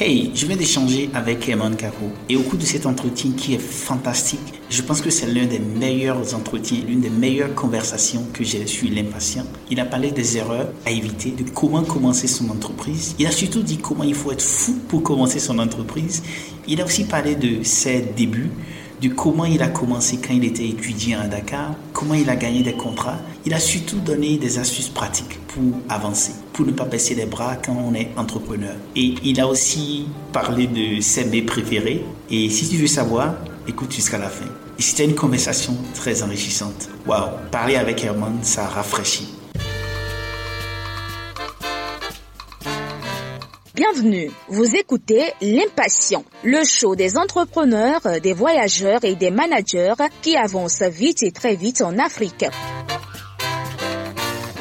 Hey, je viens d'échanger avec Herman Kako et au cours de cet entretien qui est fantastique, je pense que c'est l'un des meilleurs entretiens, l'une des meilleures conversations que j'ai sur l'impatient. Il a parlé des erreurs à éviter, de comment commencer son entreprise. Il a surtout dit comment il faut être fou pour commencer son entreprise. Il a aussi parlé de ses débuts, de comment il a commencé quand il était étudiant à Dakar, comment il a gagné des contrats. Il a surtout donné des astuces pratiques pour avancer, pour ne pas baisser les bras quand on est entrepreneur. Et il a aussi parlé de ses baies préférés. Et si tu veux savoir, écoute jusqu'à la fin. Et c'était une conversation très enrichissante. Waouh, parler avec Herman, ça rafraîchit. Bienvenue, vous écoutez L'Impatient, le show des entrepreneurs, des voyageurs et des managers qui avancent vite et très vite en Afrique.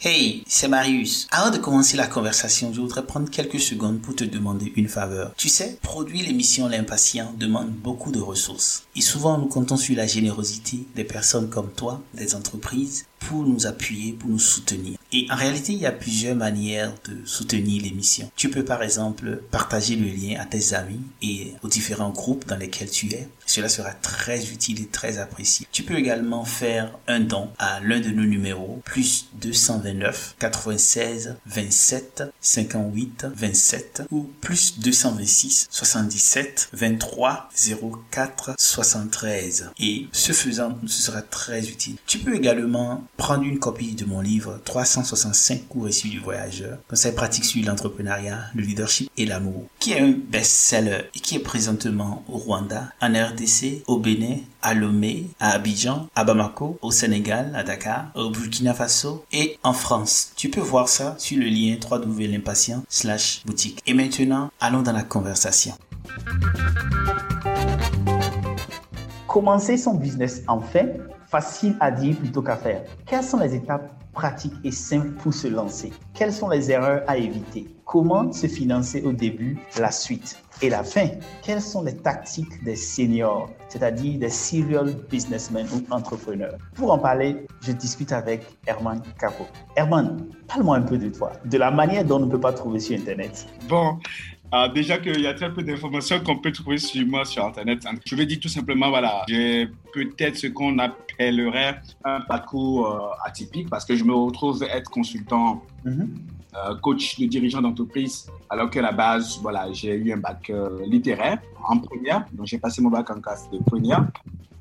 Hey, c'est Marius. Avant de commencer la conversation, je voudrais prendre quelques secondes pour te demander une faveur. Tu sais, produire l'émission L'Impatient demande beaucoup de ressources. Et souvent, nous comptons sur la générosité des personnes comme toi, des entreprises, pour nous appuyer, pour nous soutenir. Et en réalité, il y a plusieurs manières de soutenir l'émission. Tu peux par exemple partager le lien à tes amis et aux différents groupes dans lesquels tu es. Cela sera très utile et très apprécié. Tu peux également faire un don à l'un de nos numéros, plus 229 96 27 58 27 ou plus 226 77 23 04 73. Et ce faisant, ce sera très utile. Tu peux également prendre une copie de mon livre 365 cours issus du voyageur, conseils pratiques sur l'entrepreneuriat, le leadership et l'amour, qui est un best-seller et qui est présentement au Rwanda, en Au Bénin, à Lomé, à Abidjan, à Bamako, au Sénégal, à Dakar, au Burkina Faso et en France. Tu peux voir ça sur le lien www.l'impatient slash boutique. Et maintenant, allons dans la conversation. Commencer son business en fait Facile à dire plutôt qu'à faire. Quelles sont les étapes pratiques et simples pour se lancer? Quelles sont les erreurs à éviter? Comment se financer au début, la suite et la fin? Quelles sont les tactiques des seniors, c'est-à-dire des serial businessmen ou entrepreneurs? Pour en parler, je discute avec Herman Capo. Herman, parle-moi un peu de toi, de la manière dont on ne peut pas trouver sur Internet. Bon, euh, déjà qu'il y a très peu d'informations qu'on peut trouver sur moi sur Internet. Je vais dire tout simplement, voilà, j'ai peut-être ce qu'on appellerait un parcours euh, atypique parce que je me retrouve être consultant, mhm. euh, coach de dirigeant d'entreprise, alors qu'à la base, voilà, j'ai eu un bac littéraire en première. Donc, j'ai passé mon bac en classe de première.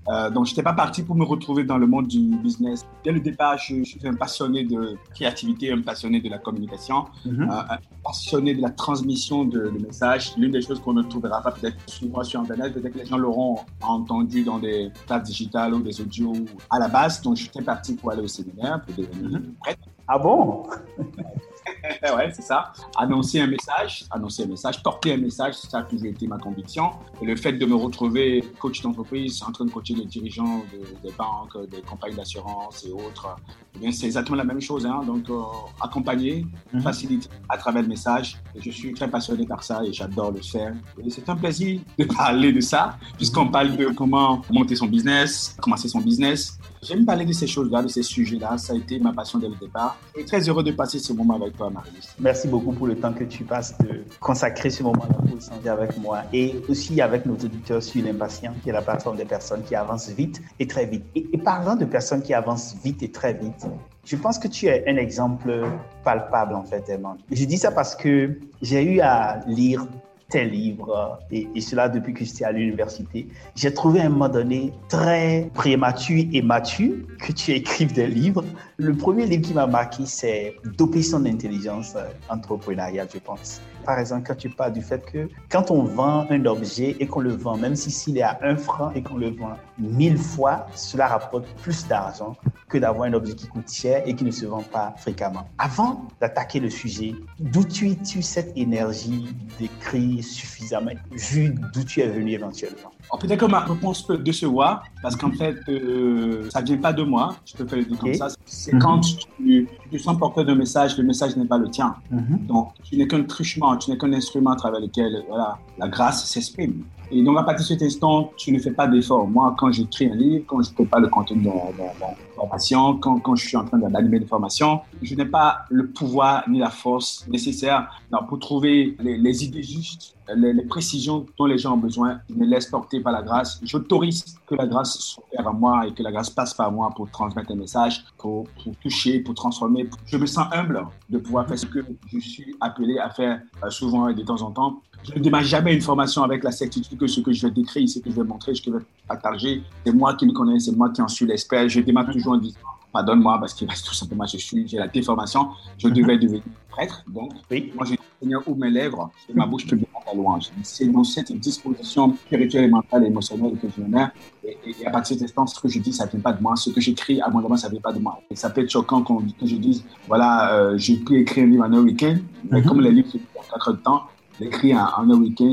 Euh, donc, je n'étais pas parti pour me retrouver dans le monde du business. Dès le départ, je, suis un passionné de créativité, un passionné de la communication, mhm. euh, un passionné de la transmission de, messages. L'une des choses qu'on ne trouvera pas peut-être souvent sur Internet, peut-être que les gens l'auront entendu dans des plates digitales ou des audios à la base. Donc, j'étais parti pour aller au séminaire, pour devenir mhm. prêtre. Ah bon? ouais, c'est ça. Annoncer un message, annoncer un message, porter un message, ça a toujours été ma conviction. Et le fait de me retrouver coach d'entreprise, en train de coacher des dirigeants des banques, des compagnies d'assurance et autres, eh c'est exactement la même chose. Hein. Donc, euh, accompagner, mhm. faciliter à travers le message. Et je suis très passionné par ça et j'adore le faire. Et c'est un plaisir de parler de ça, puisqu'on parle de comment monter son business, commencer son business. J'aime parler de ces choses-là, de ces sujets-là. Ça a été ma passion dès le départ. Et très heureux de passer ce moment avec toi, Marius. Merci beaucoup pour le temps que tu passes de consacrer ce moment-là pour échanger avec moi et aussi avec nos auditeurs sur l'impatient, qui est la plateforme des personnes qui avancent vite et très vite. Et, parlant de personnes qui avancent vite et très vite, je pense que tu es un exemple palpable en fait, Herman. Je dis ça parce que j'ai eu à lire tes livres, et, et cela depuis que j'étais à l'université. J'ai trouvé à un moment donné très prématuré et mature que tu écrives des livres. Le premier livre qui m'a marqué, c'est Doper son intelligence entrepreneuriale, je pense. Par exemple, quand tu parles du fait que quand on vend un objet et qu'on le vend, même si s'il est à un franc et qu'on le vend mille fois, cela rapporte plus d'argent que d'avoir un objet qui coûte cher et qui ne se vend pas fréquemment. Avant d'attaquer le sujet, d'où tu tu cette énergie d'écrire suffisamment, vu d'où tu es venu éventuellement? Peut-être que ma réponse peut décevoir, parce qu'en fait, euh, ça ne vient pas de moi, je peux faire le dire comme ça. C'est mhm. quand tu, tu, sens porteur d'un message, le message n'est pas le tien. Mhm. Donc, tu n'es qu'un truchement, tu n'es qu'un instrument à travers lequel voilà, la grâce s'exprime. Et donc, à partir de cet instant, tu ne fais pas d'effort. Moi, quand j'écris un livre, quand je pas le contenu de la formation, quand, quand, je suis en train d'animer des formations, je n'ai pas le pouvoir ni la force nécessaire pour trouver les, les idées justes les, précisions dont les gens ont besoin. Je me laisse porter par la grâce. J'autorise que la grâce soit à moi et que la grâce passe par moi pour transmettre un message, pour, pour toucher, pour transformer. Je me sens humble de pouvoir faire ce que je suis appelé à faire euh, souvent et de temps en temps. Je ne démarre jamais une formation avec la certitude que ce que je vais décrire, ce que je vais montrer, ce que je vais partager, c'est moi qui me connais, c'est moi qui en suis l'expert. Je démarre toujours en disant pardonne-moi parce que tout simplement je suis, j'ai la déformation, je devais devenir prêtre. Donc, moi, je Seigneur, ouvre mes lèvres et ma bouche te à ta louange. C'est dans cette disposition spirituelle mentale et émotionnelle que je me Et, et, à partir de cet instant, ce que je dis, ça ne vient pas de moi. Ce que j'écris, à mon moment, ça ne vient pas de moi. Et ça peut être choquant quand je dise, voilà, euh, j'ai pu écrire un livre en un week-end, mais comme les livres, c'est en quatre temps, l'écrire en, en un week-end,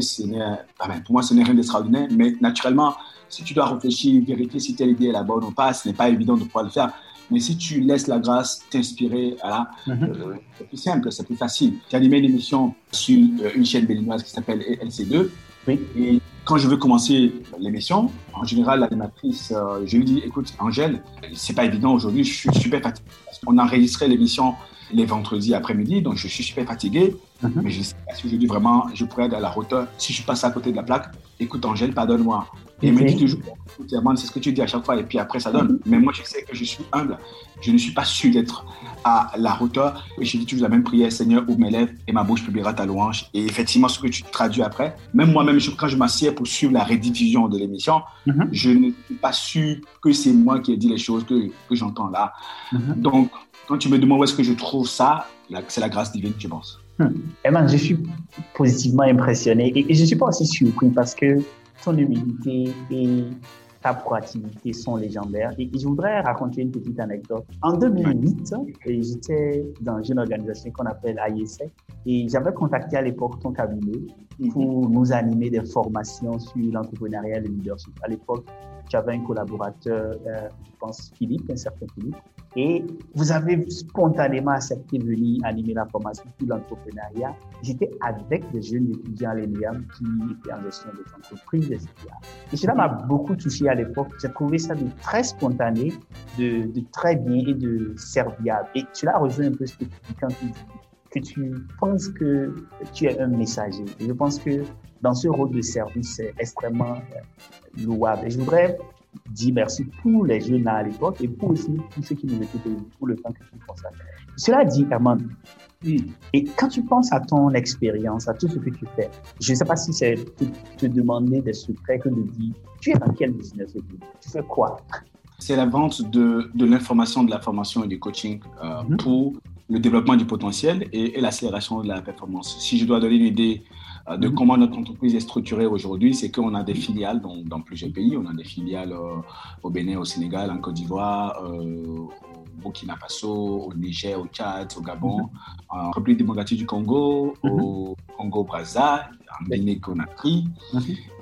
pour moi, ce n'est rien d'extraordinaire. Mais naturellement, si tu dois réfléchir, vérifier si telle idée est la bonne ou pas, ce n'est pas évident de pouvoir le faire. Mais si tu laisses la grâce t'inspirer, voilà, mhm. euh, c'est plus simple, c'est plus facile. J'ai animé une émission sur euh, une chaîne béninoise qui s'appelle LC2. Et quand je veux commencer l'émission, en général, l'animatrice, euh, je lui dis, écoute, Angèle, c'est pas évident aujourd'hui, je suis super fatigué. On enregistrait l'émission les vendredis après-midi, donc je suis super fatigué. Mhm. Mais je sais pas si aujourd'hui vraiment je pourrais être à la hauteur. Si je passe à côté de la plaque, écoute Angèle, pardonne-moi. Et il me dit toujours, c'est ce que tu dis à chaque fois, et puis après ça donne. Mhm. Mais moi, je sais que je suis humble. Je ne suis pas sûr d'être à la hauteur. Et je dis toujours la même prière, Seigneur, ouvre mes lèvres et ma bouche publiera ta louange. Et effectivement, ce que tu traduis après, même moi-même, quand je m'assieds pour suivre la rediffusion de l'émission, mhm. je ne suis pas sûr que c'est moi qui ai dit les choses que, que j'entends là. Donc, quand tu me demandes où est-ce que je trouve ça, c'est la grâce divine, je pense. Hmm. Emma, je suis positivement impressionné et, et je ne suis pas aussi surpris parce que ton humilité et ta proactivité sont légendaires. Et je voudrais raconter une petite anecdote. En 2008, j'étais dans une organisation qu'on appelle AISEC et j'avais contacté à l'époque ton cabinet pour nous animer des formations sur l'entrepreneuriat et le leadership. À l'époque, j'avais un collaborateur, euh, je pense Philippe, un certain Philippe, et vous avez spontanément accepté de venir animer la formation sur l'entrepreneuriat. J'étais avec des jeunes étudiants à l'ENIAM qui étaient en gestion des entreprises, etc. Et cela m'a beaucoup touché à l'époque. J'ai trouvé ça de très spontané, de, de, très bien et de serviable. Et cela rejoint un peu ce que tu dis quand tu dis que tu penses que tu es un messager. Et je pense que dans ce rôle de service, c'est extrêmement euh, louable. Et je voudrais dis merci pour les jeunes à l'époque et pour aussi tous ceux qui nous écoutent pour le temps que tu consacres. Cela dit, Herman, et quand tu penses à ton expérience, à tout ce que tu fais, je ne sais pas si c'est te, te, demander des secrets que de dire, tu es dans quel business Tu fais quoi? C'est la vente de, de l'information, de la formation et du coaching euh, mm-hmm. pour le développement du potentiel et, et l'accélération de la performance. Si je dois donner une idée de mhm. comment notre entreprise est structurée aujourd'hui, c'est qu'on a des filiales dans, dans, plusieurs pays. On a des filiales euh, au Bénin, au Sénégal, en Côte d'Ivoire, euh, au Burkina Faso, au Niger, au Tchad, au Gabon, mhm. en République démocratique du Congo, au Congo-Brazza, en Guinée-Conakry.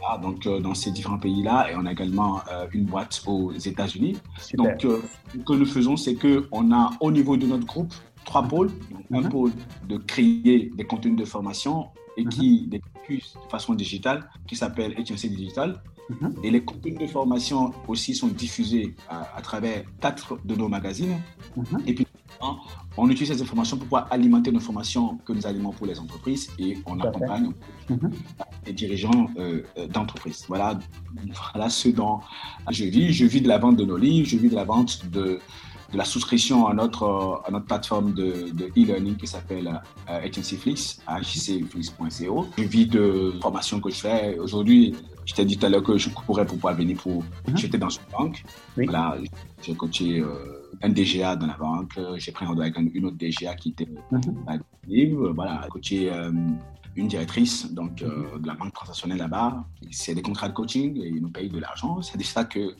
Ah, donc, dans ces différents pays-là, et on a également une boîte aux États-Unis. Donc, ce que nous faisons, c'est qu'on a au niveau de notre groupe trois pôles. Un pôle de créer des contenus de formation et qui mhm. diffuse de façon digitale, qui s'appelle HNC Digital. Mhm. Et les contenus de formation aussi sont diffusés à, travers quatre de nos magazines. Mhm. Et puis, on utilise ces informations pour pouvoir alimenter nos formations que nous alimentons pour les entreprises et on accompagne les dirigeants euh, euh, d'entreprises. Voilà, voilà ce dont je vis. Je vis de la vente de nos livres, je vis de la vente de, de la souscription à notre, à notre plateforme de e-learning qui s'appelle euh, HNCFlix, hcflix.co. Vis de formation que je fais. Aujourd'hui, je t'ai dit tout à l'heure que je pourrais pour pouvoir venir pour. Mhm. J'étais dans une banque. Voilà, j'ai coaché euh, un DGA dans la banque. J'ai pris un avec une autre DGA qui était mm -hmm. Voilà, coaché. Euh, une directrice donc, euh, de la banque transactionnelle là-bas. C'est des contrats de coaching et ils nous payent de l'argent. C'est de ça que,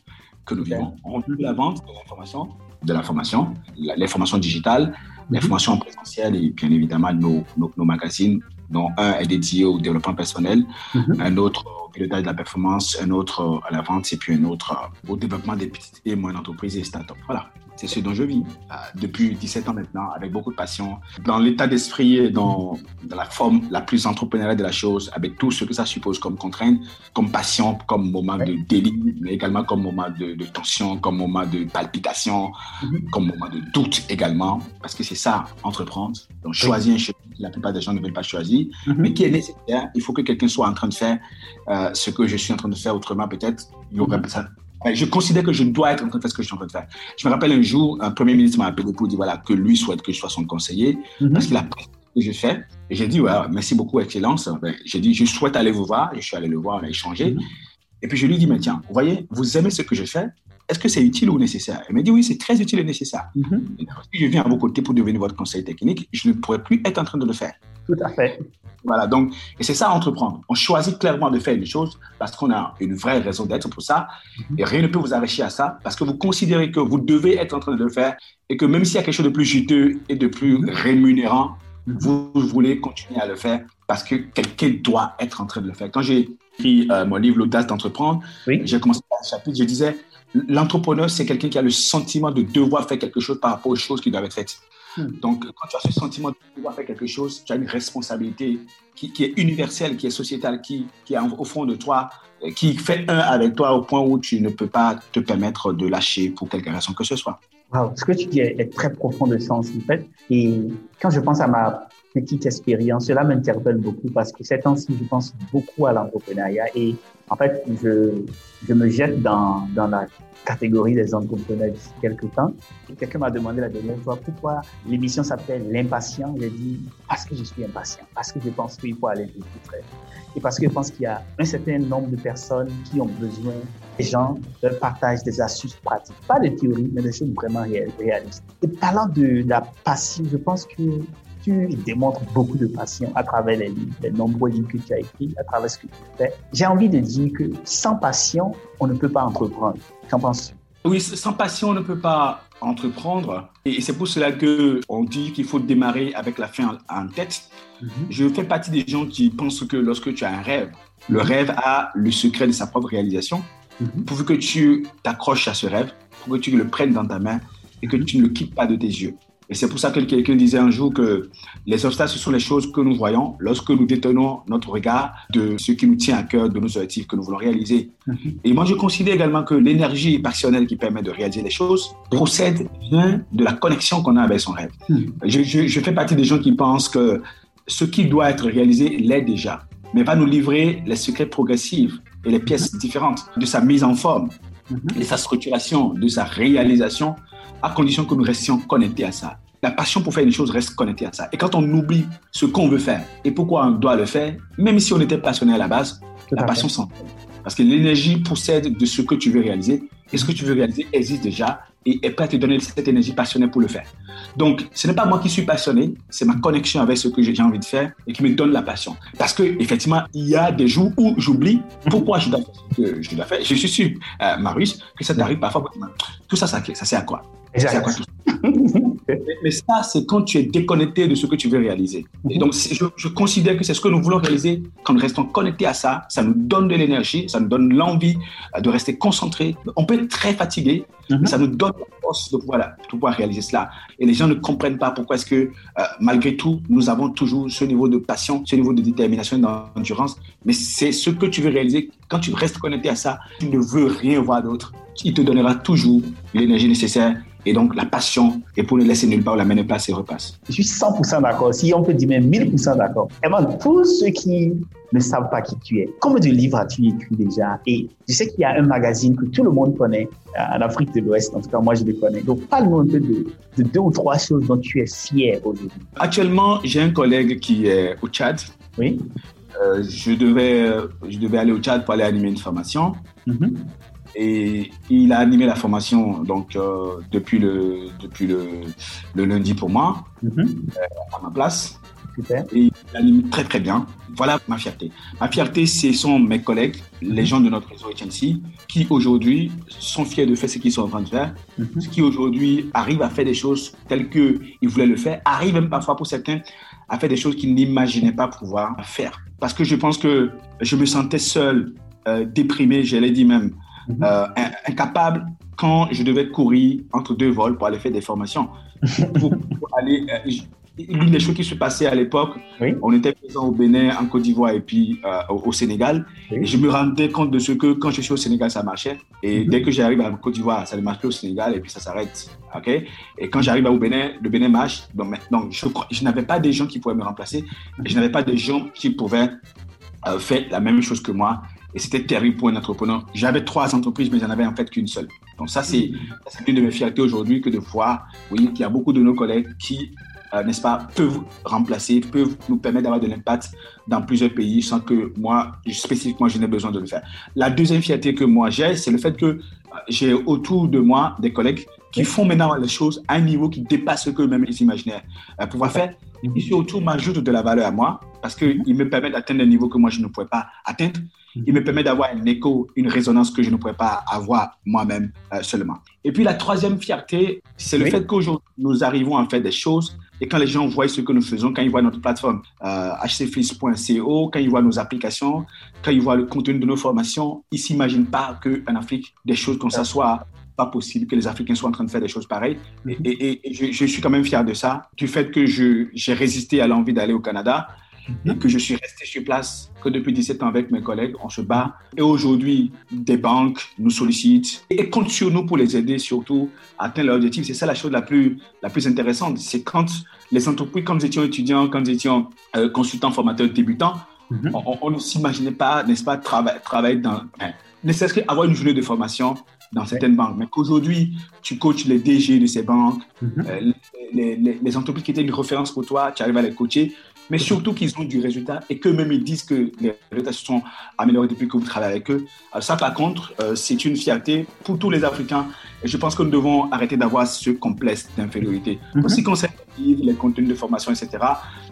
que nous vivons. On veut la vente de l'information, de l'information, l'information digitale, l'information présentielle et bien évidemment nos, nos, magazines, dont un est dédié au développement personnel, mhm. un autre au pilotage de la performance, un autre à la vente et puis un autre au développement des petites et moyennes entreprises et startups. Voilà. C'est ce dont je vis euh, depuis 17 ans maintenant, avec beaucoup de passion, dans l'état d'esprit et dans, la forme la plus entrepreneuriale de la chose, avec tout ce que ça suppose comme contrainte, comme passion, comme moment de délit, mais également comme moment de, tension, comme moment de palpitation, mm-hmm. comme moment de doute également, parce que c'est ça, entreprendre. Donc, choisir un chemin que la plupart des gens ne veulent pas choisir, mm-hmm. mais qui est nécessaire. Il faut que quelqu'un soit en train de faire euh, ce que je suis en train de faire autrement, peut-être, il y aurait mm-hmm. ça je considère que je dois être en train de faire ce que je suis en train de faire. Je me rappelle un jour, un premier ministre m'a appelé pour dire voilà, que lui souhaite que je sois son conseiller mhm. parce qu'il a pris ce que je fais. Et j'ai dit ouais, merci beaucoup, Excellence. Ben, j'ai dit je souhaite aller vous voir. je suis allé le voir, on a échangé. Mhm. Et puis je lui ai dit mais tiens, vous voyez, vous aimez ce que je fais est-ce que c'est utile ou nécessaire? Il m'a dit oui, c'est très utile et nécessaire. Mhm. Si je viens à vos côtés pour devenir votre conseiller technique, je ne pourrais plus être en train de le faire. Tout à fait. Voilà, donc, et c'est ça entreprendre. On choisit clairement de faire une chose parce qu'on a une vraie raison d'être pour ça. Mhm. Et rien ne peut vous arracher à ça parce que vous considérez que vous devez être en train de le faire et que même s'il y a quelque chose de plus juteux et de plus mhm. rémunérant, mhm. vous, voulez continuer à le faire parce que quelqu'un doit être en train de le faire. Quand j'ai écrit euh, mon livre L'audace d'entreprendre, j'ai commencé par un chapitre, je disais, l'entrepreneur, c'est quelqu'un qui a le sentiment de devoir faire quelque chose par rapport aux choses qui doivent être faites. Hmm. Donc, quand tu as ce sentiment de pouvoir faire quelque chose, tu as une responsabilité qui, est universelle, qui est sociétale, qui, qui est au fond de toi, euh, qui fait un avec toi au point où tu ne peux pas te permettre de lâcher pour quelque raison que ce soit. Wow, ce que tu dis est très profond de sens, en fait. Et quand je pense à ma petite expérience, cela m'interpelle beaucoup parce que ces temps-ci, je pense beaucoup à l'entrepreneuriat et en fait, je, je me jette dans, dans la catégorie des entrepreneurs d'ici quelques temps. Quelqu'un m'a demandé la dernière fois pourquoi l'émission s'appelle L'impatient. J'ai dit parce que je suis impatient, parce que je pense qu'il faut aller plus près. Et parce que je pense qu'il y a un certain nombre de personnes qui ont besoin des gens leur partagent des astuces pratiques. Pas de théorie, mais des choses vraiment réalistes. Et parlant de la passion, je pense que tu démontres beaucoup de passion à travers les livres, les nombreux livres que tu as écrits, à travers ce que tu fais. J'ai envie de dire que sans passion, on ne peut pas entreprendre. Qu'en penses-tu? Oui, sans passion, on ne peut pas entreprendre. Et c'est pour cela que on dit qu'il faut démarrer avec la fin en tête. Mhm. Je fais partie des gens qui pensent que lorsque tu as un rêve, le mhm. rêve a le secret de sa propre réalisation. Mhm. Pour que tu t'accroches à ce rêve, pour que tu le prennes dans ta main et que tu ne le quittes pas de tes yeux. Et c'est pour ça que quelqu'un disait un jour que les obstacles, ce sont les choses que nous voyons lorsque nous détenons notre regard de ce qui nous tient à cœur, de nos objectifs que nous voulons réaliser. Mhm. Et moi, je considère également que l'énergie passionnelle qui permet de réaliser les choses procède de la connexion qu'on a avec son rêve. Mhm. Je, je fais partie des gens qui pensent que ce qui doit être réalisé l'est déjà, mais va nous livrer les secrets progressifs et les pièces différentes de sa mise en forme, de sa structuration, de sa réalisation à condition que nous restions connectés à ça. La passion pour faire une chose reste connectée à ça. Et quand on oublie ce qu'on veut faire et pourquoi on doit le faire, même si on était passionné à la base, la passion s'entraîne. Parce que l'énergie possède de ce que tu veux réaliser et ce que tu veux réaliser existe déjà et est prêt à te donner cette énergie passionnée pour le faire. Donc, ce n'est pas moi qui suis passionné, c'est ma connexion avec ce que j'ai envie de faire et qui me donne la passion. Parce que effectivement, il y a des jours où j'oublie pourquoi je dois faire ce que je dois faire. Je suis sûr, euh, Marius, que ça t'arrive parfois. Tout ça, ça, ça sert à quoi? Ça à quoi tout mais ça, c'est quand tu es déconnecté de ce que tu veux réaliser. Et donc, je, je considère que c'est ce que nous voulons réaliser. Quand nous restons connectés à ça, ça nous donne de l'énergie, ça nous donne l'envie euh, de rester concentré. On peut être très fatigué, mais mhm. ça nous donne la force de pouvoir, de pouvoir réaliser cela. Et les gens ne comprennent pas pourquoi est-ce que, euh, malgré tout, nous avons toujours ce niveau de passion, ce niveau de détermination et d'endurance. Mais c'est ce que tu veux réaliser. Quand tu restes connecté à ça, tu ne veux rien voir d'autre. Il te donnera toujours l'énergie nécessaire et donc la passion, et pour ne laisser nulle part, la main place et repasse. Je suis 100% d'accord. Si on peut dire même 1000% d'accord. Moi, tous ceux qui ne savent pas qui tu es, combien de livres as-tu écrit déjà? Et je sais qu'il y a un magazine que tout le monde connaît euh, en Afrique de l'Ouest. En tout cas, moi, je le connais. Donc, parle-nous un peu de, deux ou trois choses dont tu es fier aujourd'hui. Actuellement, j'ai un collègue qui est au Tchad. Oui. Euh, je, devais, je devais aller au Tchad pour aller animer une formation. Mm-hmm. Et il a animé la formation donc euh, depuis le depuis le, le, lundi pour moi mm-hmm. euh, à ma place. Super. Et il anime très très bien. Voilà ma fierté. Ma fierté, ce sont mes collègues, les gens de notre réseau HNC, qui aujourd'hui sont fiers de faire ce qu'ils sont en train de faire, Mhm. qui aujourd'hui arrivent à faire des choses telles qu'ils voulaient le faire, arrivent même parfois pour certains à faire des choses qu'ils n'imaginaient pas pouvoir faire. Parce que je pense que je me sentais seul, euh, déprimé, je l'ai dit même, Euh, in- incapable quand je devais courir entre deux vols pour aller faire des formations. pour, pour aller, euh, L'une des choses qui se passait à l'époque, Oui. on était présent au Bénin, en Côte d'Ivoire et puis euh, au, au Sénégal. Oui. Et je me rendais compte de ce que quand je suis au Sénégal, ça marchait. Et Mhm. dès que j'arrive à Côte d'Ivoire, ça ne marche plus au Sénégal et puis ça s'arrête. ok? Et quand j'arrive au Bénin, le Bénin marche. Donc je, je n'avais pas des gens qui pouvaient me remplacer. Et je n'avais pas des gens qui pouvaient euh, faire la même chose que moi. Et c'était terrible pour un entrepreneur. J'avais trois entreprises, mais j'en avais en fait qu'une seule. Donc ça, c'est c'est une de mes fiertés aujourd'hui que de voir oui, qu'il y a beaucoup de nos collègues qui, euh, n'est-ce pas, peuvent remplacer, peuvent nous permettre d'avoir de l'impact dans plusieurs pays sans que moi, spécifiquement, je n'ai besoin de le faire. La deuxième fierté que moi j'ai, c'est le fait que euh, j'ai autour de moi des collègues qui font maintenant les choses à un niveau qui dépasse ce qu'eux-mêmes ils imaginaient euh, pouvoir faire. Et surtout, m'ajoutent de la valeur à moi parce qu'ils me permettent d'atteindre des niveaux que moi, je ne pouvais pas atteindre. Il me permet d'avoir un écho, une résonance que je ne pourrais pas avoir moi-même euh, seulement. Et puis la troisième fierté, c'est le Oui. fait qu'aujourd'hui, nous arrivons à faire des choses et quand les gens voient ce que nous faisons, quand ils voient notre plateforme euh, hcfis.co, quand ils voient nos applications, quand ils voient le contenu de nos formations, ils ne s'imaginent pas qu'en Afrique, des choses comme ça soient pas possible, que les Africains soient en train de faire des choses pareilles. Et, et- et je, je suis quand même fier de ça, du fait que j'ai résisté à l'envie d'aller au Canada et que je suis resté sur place que depuis 17 ans avec mes collègues, on se bat. Et aujourd'hui, des banques nous sollicitent et comptent sur nous pour les aider surtout à atteindre leur objectif. C'est ça la chose la plus, la plus intéressante. C'est quand les entreprises, quand nous étions étudiants, quand nous étions euh, consultants, formateurs, débutants, Mhm. on, on- on ne s'imaginait pas, n'est-ce pas, trava- travailler dans, hein, ne serait-ce qu'avoir une journée de formation dans certaines banques. Mais qu'aujourd'hui, tu coaches les DG de ces banques, Mhm. euh, les, les- les entreprises qui étaient une référence pour toi, tu arrives à les coacher, mais surtout qu'ils ont du résultat et qu'eux-mêmes ils disent que les résultats se sont améliorés depuis que vous travaillez avec eux. Alors ça, par contre, euh, c'est une fierté pour tous les Africains et je pense que nous devons arrêter d'avoir ce complexe d'infériorité. Mhm. Aussi concernant les contenus de formation, etc.,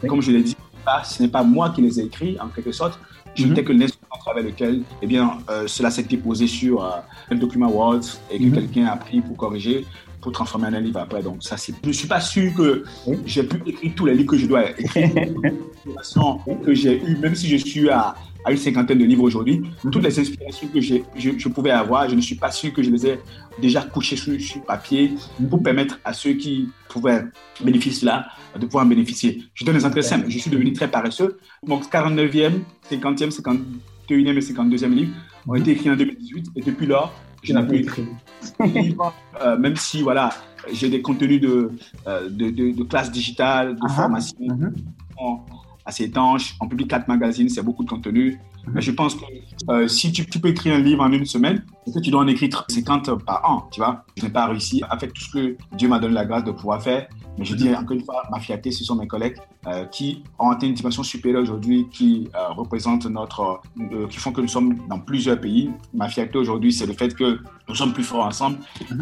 Oui. comme je l'ai dit, ce n'est pas moi qui les ai écrits, en quelque sorte. Je Mhm. n'étais que l'instrument à travers lequel eh bien, euh, cela s'est déposé sur euh, un document Word et que Mhm. quelqu'un a pris pour corriger, pour transformer en un livre après. Donc, ça, c'est. Je ne suis pas sûr que j'ai pu écrire tous les livres que je dois écrire, que j'ai eues, même si je suis à, à une cinquantaine de livres aujourd'hui. Mhm. Toutes les inspirations que je, je pouvais avoir, je ne suis pas sûr que je les ai déjà couchées sur, sur papier pour permettre à ceux qui pouvaient bénéficier de cela de pouvoir en bénéficier. Je donne un exemple simple. Je suis devenu très paresseux. Mon 49e, 50e, 51e et 52e livre ont été écrits en 2018 et depuis lors, je n'ai plus écrit de euh, même si voilà, j'ai des contenus de, euh, de, de, de classe digitale, de Ah formation sont assez étanches. On publie quatre magazines, c'est beaucoup de contenu. Mhm. Mais je pense que euh, si tu, tu peux écrire un livre en une semaine, que tu dois en écrire 50 par an, tu vois? Je n'ai pas réussi à faire tout ce que Dieu m'a donné la grâce de pouvoir faire. Mais je dis encore une fois, ma fierté, ce sont mes collègues euh, qui ont atteint une dimension supérieure aujourd'hui, qui euh, représentent notre, euh, qui font que nous sommes dans plusieurs pays. Ma fierté aujourd'hui, c'est le fait que nous sommes plus forts ensemble.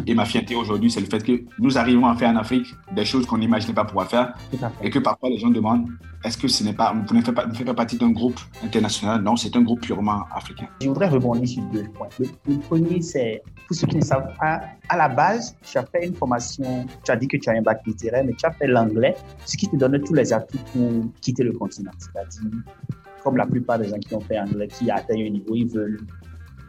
Et ma fierté aujourd'hui, c'est le fait que nous arrivons à faire en Afrique des choses qu'on n'imaginait pas pouvoir faire fait. et que parfois les gens demandent est-ce que ce n'est pas, vous ne faites pas, ne faites pas partie d'un groupe international? Non, c'est un groupe purement africain. Je voudrais rebondir sur deux points. Le, le premier, c'est pour ceux qui ne savent pas, à la base, tu as fait une formation, tu as dit que tu as un bac littéraire, mais tu as fait l'anglais, ce qui te donne tous les atouts pour quitter le continent. C'est-à-dire, comme la plupart des gens qui ont fait anglais, qui atteignent un niveau, ils veulent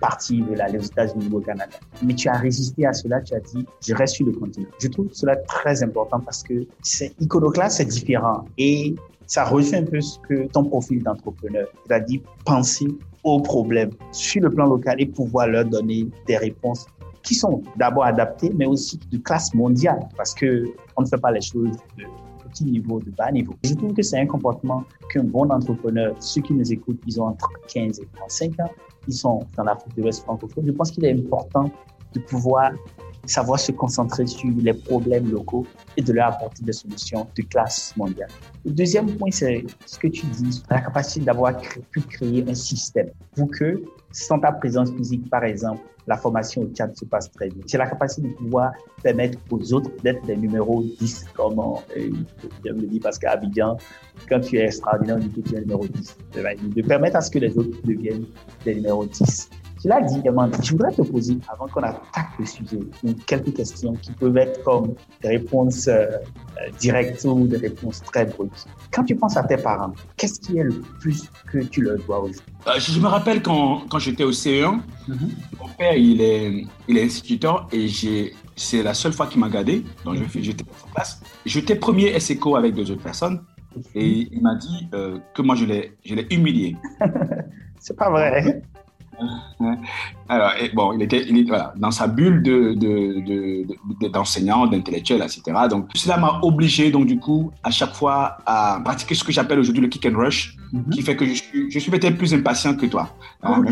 partir, ils veulent aller aux États-Unis ou au Canada. Mais tu as résisté à cela, tu as dit, je reste sur le continent. Je trouve cela très important parce que c'est iconoclaste, c'est différent. Et ça rejoint un peu ce que ton profil d'entrepreneur, c'est-à-dire penser aux problèmes sur le plan local et pouvoir leur donner des réponses qui sont d'abord adaptées, mais aussi de classe mondiale, parce que on ne fait pas les choses petit niveau, de bas niveau. Je trouve que c'est un comportement qu'un bon entrepreneur, ceux qui nous écoutent, ils ont entre 15 et 35 ans, ils sont dans l'Afrique de l'Ouest francophone. Je pense qu'il est important de pouvoir savoir se concentrer sur les problèmes locaux et de leur apporter des solutions de classe mondiale. Le deuxième point, c'est ce que tu dis, la capacité d'avoir pu créer un système pour que sans ta présence physique, par exemple, la formation au Tchad se passe très bien. J'ai la capacité de pouvoir permettre aux autres d'être des numéros 10, comme euh, je me dis parce qu'à Abidjan, quand tu es extraordinaire, tu es numéro 10. De permettre à ce que les autres deviennent des numéros 10. Cela dit, je voudrais te poser, avant qu'on attaque le sujet, quelques questions qui peuvent être comme des réponses euh, euh, directes ou des réponses très brutes. Quand tu penses à tes parents, qu'est-ce qui est le plus que tu leur dois aujourd'hui euh, Je me rappelle quand, quand j'étais au CE1, mm-hmm. mon père, il est, il est instituteur et c'est la seule fois qu'il m'a gardé. Donc, j'étais en classe. J'étais premier SECO avec deux autres personnes. Et il m'a dit que moi, je l'ai humilié. c'est pas vrai. Alors, bon, il était, voilà, dans sa bulle de, d'enseignant, de, d'intellectuel, etc. Donc, cela m'a obligé, donc, du coup, à chaque fois, à pratiquer ce que j'appelle aujourd'hui le kick and rush, mhm. qui fait que je suis, je suis peut-être plus impatient que toi. Hein,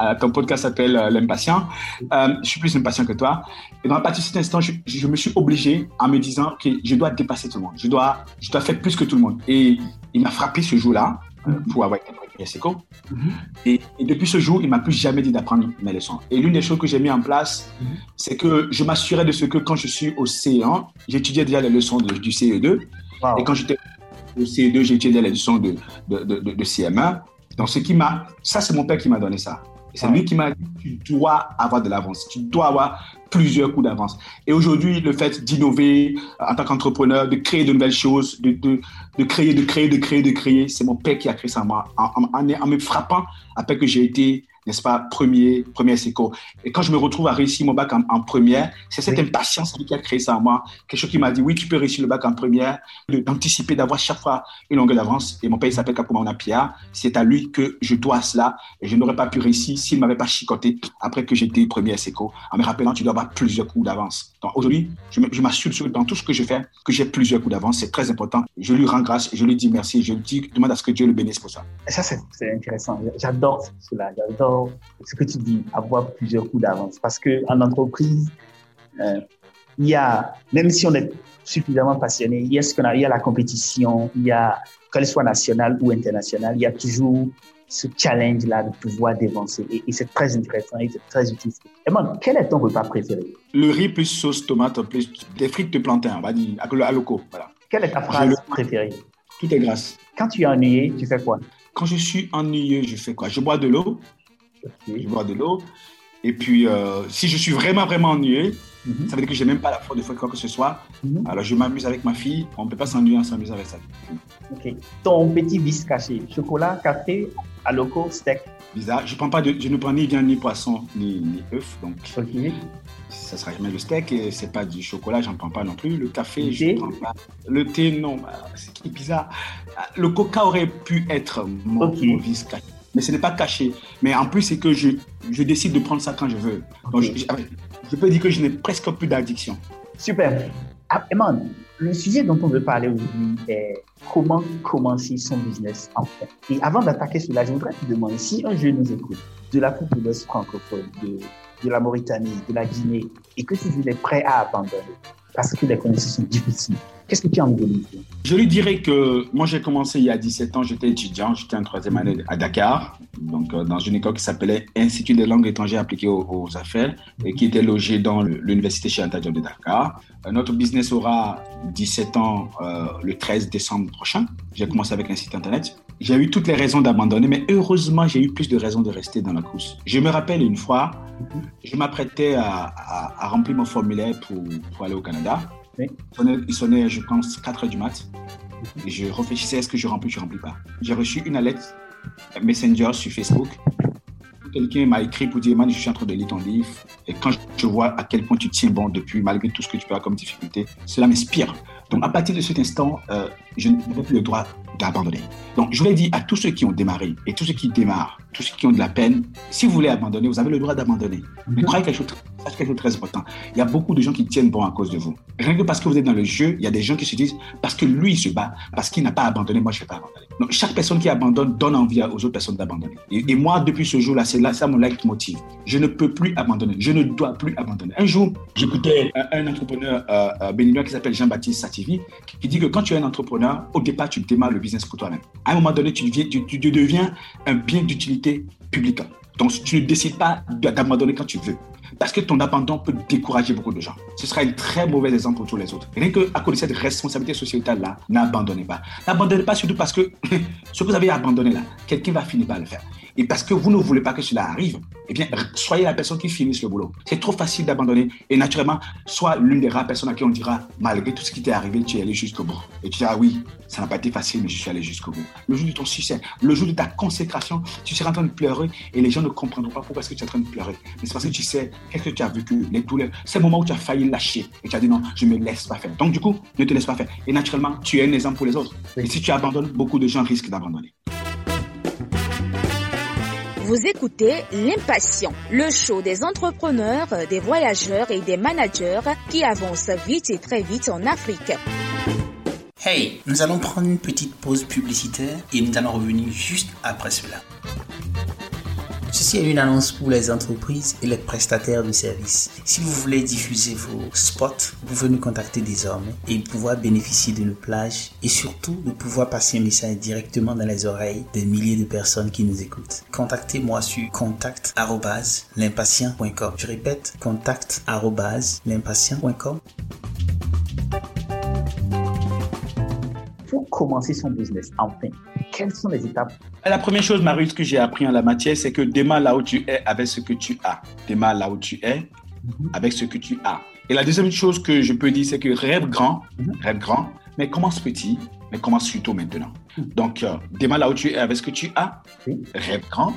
euh, ton podcast s'appelle euh, L'impatient. Euh, je suis plus impatient que toi. Et dans la partie de cet instant, je, je, me suis obligé en me disant que je dois dépasser tout le monde. Je dois, je dois faire plus que tout le monde. Et il m'a frappé ce jour-là. Euh, pour avoir été Mexico. Mhm. et, et, depuis ce jour, il m'a plus jamais dit d'apprendre mes leçons. Et l'une des choses que j'ai mis en place, mhm. c'est que je m'assurais de ce que quand je suis au CE1, j'étudiais déjà les leçons du CE2. Et quand j'étais au CE2, j'étudiais les leçons de, de, de, de CM1. Donc, ce qui m'a, ça, c'est mon père qui m'a donné ça. C'est lui qui m'a dit, tu dois avoir de l'avance, tu dois avoir plusieurs coups d'avance. Et aujourd'hui, le fait d'innover euh, en tant qu'entrepreneur, de créer de nouvelles choses, de, de, de, créer, de créer, de créer, de créer, c'est mon père qui a créé ça en moi, en, me frappant après que j'ai été n'est-ce pas, premier, premier SECO. Et quand je me retrouve à réussir mon bac en, première, c'est cette impatience qui a créé ça en moi. Quelque chose qui m'a dit, oui, tu peux réussir le bac en première, d'anticiper, d'avoir chaque fois une longueur d'avance. Et mon père, il s'appelle Kapuma Onapia. C'est à lui que je dois cela. Et je n'aurais pas pu réussir s'il ne m'avait pas chicoté après que j'étais premier SECO, en me rappelant, tu dois avoir plusieurs coups d'avance. Donc aujourd'hui, je m'assure dans tout ce que je fais que j'ai plusieurs coups d'avance. C'est très important. Je lui rends grâce, je lui dis merci, je lui dis, demande à ce que Dieu le bénisse pour ça. Et ça, c'est intéressant. J'adore cela. J'adore ce que tu dis, avoir plusieurs coups d'avance. Parce qu'en entreprise, euh, il y a, même si on est suffisamment passionné, il y a ce qu'on a, il y a la compétition, il y a, qu'elle soit nationale ou internationale, il y a toujours ce challenge-là de pouvoir dévancer. Et, c'est très intéressant et c'est très utile. Et moi, quel est ton repas préféré? Le riz plus sauce tomate plus des frites de plantain, on va dire, à loco. Voilà. Quelle est ta phrase préférée? Tout est grâce. Quand tu es ennuyé, tu fais quoi? Quand je suis ennuyé, je fais quoi? Je bois de l'eau je bois de l'eau. Et puis, euh, si je suis vraiment, vraiment ennuyé, mhm. ça veut dire que je n'ai même pas la force de faire quoi que ce soit. Mhm. Alors, je m'amuse avec ma fille. On ne peut pas s'ennuyer, on s'amuse avec ça. Ok. Ton petit vice caché chocolat, café, aloco, steak Bizarre. Je, prends pas de, je ne prends ni viande, ni poisson, ni, ni œuf. Donc, ça sera jamais le steak. Et c'est pas du chocolat, j'en prends pas non plus. Le café, le je thé? prends pas. Le thé, non. Bah, c'est bizarre. Le coca aurait pu être mon, mon vice caché mais ce n'est pas caché. Mais en plus, c'est que je, je, décide de prendre ça quand je veux. Donc, je, je, peux dire que je n'ai presque plus d'addiction. Super. Ah, Eman, le sujet dont on veut parler aujourd'hui est comment commencer son business en fait. Et avant d'attaquer cela, je voudrais te demander si un jeune nous écoute de la coupe de francophone, de, de la Mauritanie, de la Guinée, et que tu es prêt à abandonner parce que les conditions sont difficiles. Qu'est-ce que tu as envie de lui dire Je lui dirais que moi, j'ai commencé il y a 17 ans, j'étais étudiant, j'étais en troisième année à Dakar, donc euh, dans une école qui s'appelait Institut des langues étrangères appliquées aux, affaires et qui était logée dans l'université Cheikh Anta de Dakar. Euh, notre business aura 17 ans euh, le 13 décembre prochain. J'ai commencé avec un site internet. J'ai eu toutes les raisons d'abandonner, mais heureusement, j'ai eu plus de raisons de rester dans la course. Je me rappelle une fois, je m'apprêtais à, à, remplir mon formulaire pour, pour aller au Canada. Il, sonnait, je pense, 4 heures du mat. Et je réfléchissais, est-ce que je remplis ou je ne remplis pas? J'ai reçu une alerte Messenger sur Facebook. Quelqu'un m'a écrit pour dire, man, je suis en train de lire ton livre. Et quand je vois à quel point tu tiens bon depuis, malgré tout ce que tu peux avoir comme difficulté, cela m'inspire. Donc, à partir de cet instant, euh, je n'ai plus le droit d'abandonner. Donc, je voulais dire à tous ceux qui ont démarré et tous ceux qui démarrent, tous ceux qui ont de la peine, si vous voulez abandonner, vous avez le droit d'abandonner. Mais croyez quelque chose c'est quelque chose de très important. Il y a beaucoup de gens qui tiennent bon à cause de vous. Rien que parce que vous êtes dans le jeu, il y a des gens qui se disent parce que lui se bat, parce qu'il n'a pas abandonné, moi je ne vais pas abandonner. Donc chaque personne qui abandonne donne envie aux autres personnes d'abandonner. Et, moi, depuis ce jour-là, c'est là, ça mon motive. Je ne peux plus abandonner. Je ne dois plus abandonner. Un jour, j'écoutais un, entrepreneur euh, euh, béninois qui s'appelle Jean-Baptiste Sativi qui dit que quand tu es un entrepreneur, au départ, tu démarres le business pour toi-même. À un moment donné, tu deviens, tu, tu deviens un bien d'utilité publique. Donc, tu ne décides pas d'abandonner quand tu veux. Parce que ton abandon peut décourager beaucoup de gens. Ce sera un très mauvais exemple pour tous les autres. Rien qu'à cause de cette responsabilité sociétale-là, n'abandonnez pas. N'abandonnez pas surtout parce que ce que vous avez abandonné là, quelqu'un va finir par le faire et parce que vous ne voulez pas que cela arrive, eh bien, soyez la personne qui finisse le boulot. C'est trop facile d'abandonner et naturellement, soit l'une des rares personnes à qui on dira, malgré tout ce qui t'est arrivé, tu es allé jusqu'au bout. Et tu diras, oui, ça n'a pas été facile, mais je suis allé jusqu'au bout. Le jour de ton succès, le jour de ta consécration, tu seras en train de pleurer et les gens ne comprendront pas pourquoi est-ce que tu es en train de pleurer. Mais c'est parce que tu sais qu'est-ce que tu as vécu, les douleurs. C'est le moment où tu as failli lâcher et tu as dit non, je ne me laisse pas faire. Donc du coup, ne te laisse pas faire. Et naturellement, tu es un exemple pour les autres. Et si tu abandonnes, beaucoup de gens risquent d'abandonner. Vous écoutez L'Impatient, le show des entrepreneurs, des voyageurs et des managers qui avancent vite et très vite en Afrique. Hey, nous allons prendre une petite pause publicitaire et nous allons revenir juste après cela. Ceci est une annonce pour les entreprises et les prestataires de services. Si vous voulez diffuser vos spots, vous pouvez nous contacter désormais et pouvoir bénéficier de nos plages et surtout de pouvoir passer un message directement dans les oreilles des milliers de personnes qui nous écoutent. Contactez-moi sur contact@l'impatient.com. Je répète, contact@l'impatient.com. Commencer son business, enfin, quelles sont les étapes? La première chose, Marius, que j'ai appris en la matière, c'est que démarre là où tu es avec ce que tu as. Démarre là où tu es mhm. avec ce que tu as. Et la deuxième chose que je peux dire, c'est que rêve grand, mhm. rêve grand, mais commence petit, mais commence surtout maintenant. Mhm. Donc, euh, démarre là où tu es avec ce que tu as, rêve grand,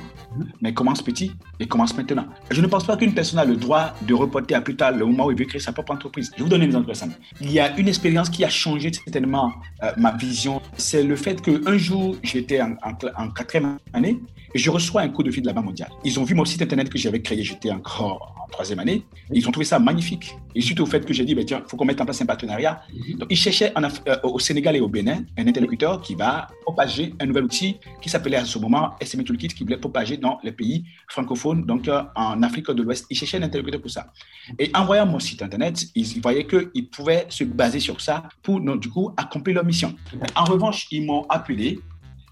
mais commence petit et commence maintenant. Je ne pense pas qu'une personne a le droit de reporter à plus tard le moment où il veut créer sa propre entreprise. Je vais vous donner un exemple simple. Il y a une expérience qui a changé certainement euh, ma vision. C'est le fait qu'un jour, j'étais en, en, quatrième année et je reçois un coup de fil de la Banque mondiale. Ils ont vu mon site internet que j'avais créé, j'étais encore en troisième année. ils ont trouvé ça magnifique. Et suite au fait que j'ai dit, ben, tiens, il faut qu'on mette en place un partenariat. Mhm. Donc, ils cherchaient euh, au Sénégal et au Bénin un interlocuteur qui va propager un nouvel outil qui s'appelait à ce moment SME Toolkit, qui voulait propager dans les pays francophones, donc euh, en Afrique de l'Ouest. Ils cherchaient un interlocuteur pour ça. Et en voyant mon site internet, ils voyaient qu'ils pouvaient se baser sur ça pour, donc, du coup, accomplir leur mission. En revanche, ils m'ont appelé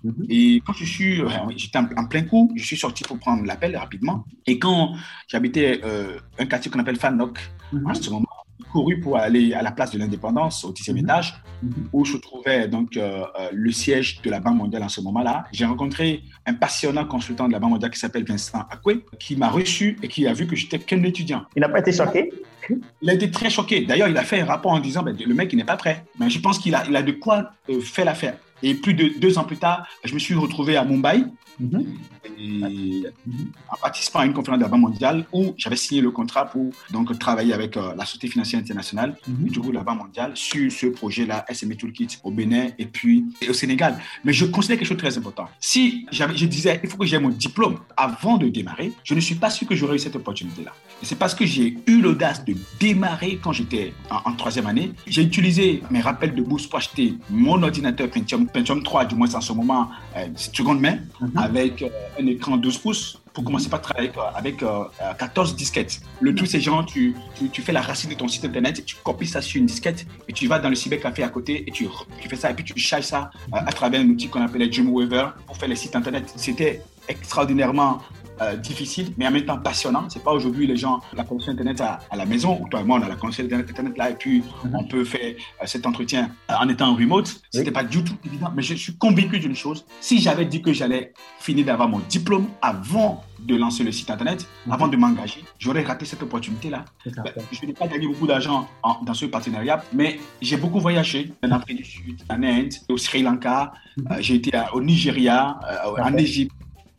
Mhm. Et quand je suis, euh, j'étais en, plein coup, je suis sorti pour prendre l'appel rapidement. Et quand j'habitais euh, un quartier qu'on appelle Fanok, mhm. en ce moment, j'ai couru pour aller à la place de l'indépendance au 10e mhm. étage, où se trouvait donc euh, le siège de la Banque mondiale en ce moment-là. J'ai rencontré un passionnant consultant de la Banque mondiale qui s'appelle Vincent Akwe, qui m'a reçu et qui a vu que j'étais qu'un étudiant. Il n'a pas été choqué? Il a été très choqué. D'ailleurs, il a fait un rapport en disant ben, le mec, il n'est pas prêt. Mais je pense qu'il a, il a de quoi faire l'affaire. Et plus de deux ans plus tard, je me suis retrouvé à Mumbai en participant à une conférence de la Banque mondiale où j'avais signé le contrat pour donc, travailler avec euh, la Société financière internationale, mhm. du coup la Banque mondiale, sur ce projet-là, SME Toolkit au Bénin et puis au Sénégal. Mais je considère quelque chose de très important. Si je disais, il faut que j'ai mon diplôme avant de démarrer, je ne suis pas sûr que j'aurais eu cette opportunité-là. Et c'est parce que j'ai eu l'audace de démarrer quand j'étais en, en, troisième année. J'ai utilisé mes rappels de bourse pour acheter mon ordinateur Pentium Pentium 3, du moins en ce moment, euh, seconde main, mhm. avec euh, un écran 12 pouces pour mhm. commencer par travailler avec, 14 euh, disquettes. Le tout, c'est genre, tu, tu, fais la racine de ton site internet, et tu copies ça sur une disquette et tu vas dans le cybercafé à côté et tu, tu fais ça et puis tu charges ça à travers un outil qu'on appelle Dreamweaver pour faire les sites internet. C'était extraordinairement euh, difficile, mais en même temps passionnant. C'est pas aujourd'hui les gens, la connexion Internet à, la maison, ou toi et moi, on a la connexion Internet là, et puis mhm. on peut faire euh, cet entretien euh, en étant en remote. C'était pas du tout évident, mais je suis convaincu d'une chose. Si j'avais dit que j'allais finir d'avoir mon diplôme avant de lancer le site Internet, mhm. avant de m'engager, j'aurais raté cette opportunité-là. Ben, je n'ai pas gagné beaucoup d'argent dans ce partenariat, mais j'ai beaucoup voyagé en Afrique du Sud, en Inde, au Sri Lanka, mhm. j'ai été au Nigeria, en Égypte.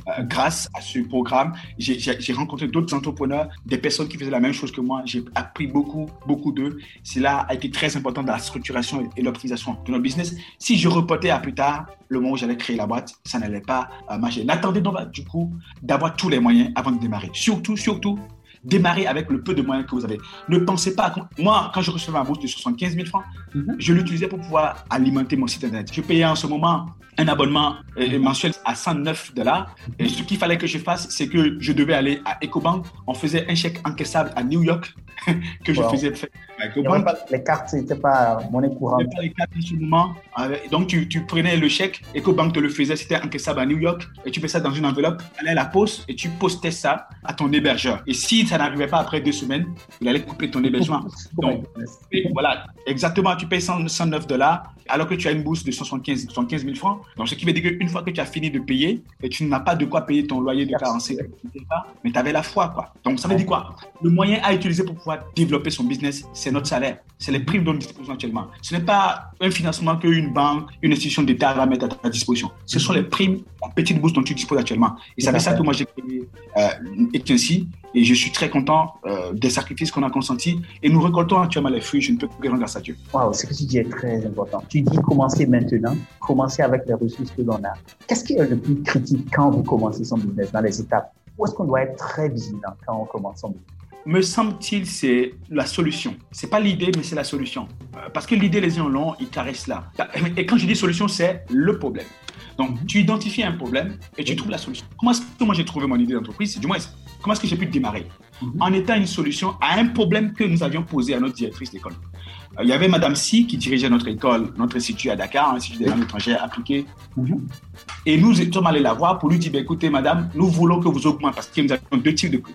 Euh, grâce à ce programme, j'ai rencontré d'autres entrepreneurs, des personnes qui faisaient la même chose que moi. J'ai appris beaucoup, beaucoup d'eux. Cela a été très important dans la structuration et l'optimisation de notre business. Si je reportais à plus tard, le moment où j'allais créer la boîte, ça n'allait pas euh, marcher. N'attendez donc du coup d'avoir tous les moyens avant de démarrer. Surtout, surtout, démarrez avec le peu de moyens que vous avez. Ne pensez pas. Moi, quand je recevais ma bourse de 75 000 francs, mhm. je l'utilisais pour pouvoir alimenter mon site internet. Je payais en ce moment un abonnement euh, mensuel à 109 dollars. Et ce qu'il fallait que je fasse, c'est que je devais aller à EcoBank. On faisait un chèque encaissable à New York que je faisais les cartes, c'était pas monnaie courante. Pas les cartes en ce moment. Donc, tu, tu, prenais le chèque, EcoBank te le faisait, c'était encaissable à New York. Et tu fais ça dans une enveloppe, allais à la poste et tu postais ça à ton hébergeur. Et si ça n'arrivait pas après deux semaines, il allait couper ton hébergement. Donc, voilà, exactement, tu payes 109 dollars alors que tu as une bourse de 75, 75 000 francs. Donc, ce qui veut dire qu'une fois que tu as fini de payer, et tu n'as pas de quoi payer ton loyer de 45 mais tu avais la foi, quoi. Donc, ça veut dire quoi? Le moyen à utiliser pour pouvoir développer son business, c'est notre salaire. C'est les primes dont nous disposons actuellement. Ce n'est pas un financement qu'une banque, une institution d'État va mettre à ta disposition. Ce sont les primes, la petite bourse dont tu disposes actuellement. Et c'est avec ça que moi j'ai créé euh, ainsi et je suis très content euh, des sacrifices qu'on a consentis. Et nous récoltons actuellement les fruits. Je ne peux que rendre grâce à Dieu. Waouh, ce que tu dis est très important. Tu dis commencer maintenant, commencer avec les ressources que l'on a. Qu'est-ce qui est le plus critique quand vous commencez son business dans les étapes? Où est-ce qu'on doit être très vigilant quand on commence son business? Me semble-t-il, c'est la solution. C'est pas l'idée, mais c'est la solution. Euh, parce que l'idée, les gens l'ont, ils caressent là. Et quand je dis solution, c'est le problème. Donc, tu identifies un problème et tu trouves la solution. Comment est-ce que moi j'ai trouvé mon idée d'entreprise? Du moins, comment est-ce que j'ai pu démarrer mhm. En étant une solution à un problème que nous avions posé à notre directrice d'école. Euh, il y avait Madame Si qui dirigeait notre école, notre institut à Dakar, un institut des langues étrangères appliquées. Mhm. Et nous sommes allés la voir pour lui dire, ben, écoutez, Madame, nous voulons que vous augmentez, parce que nous avons deux types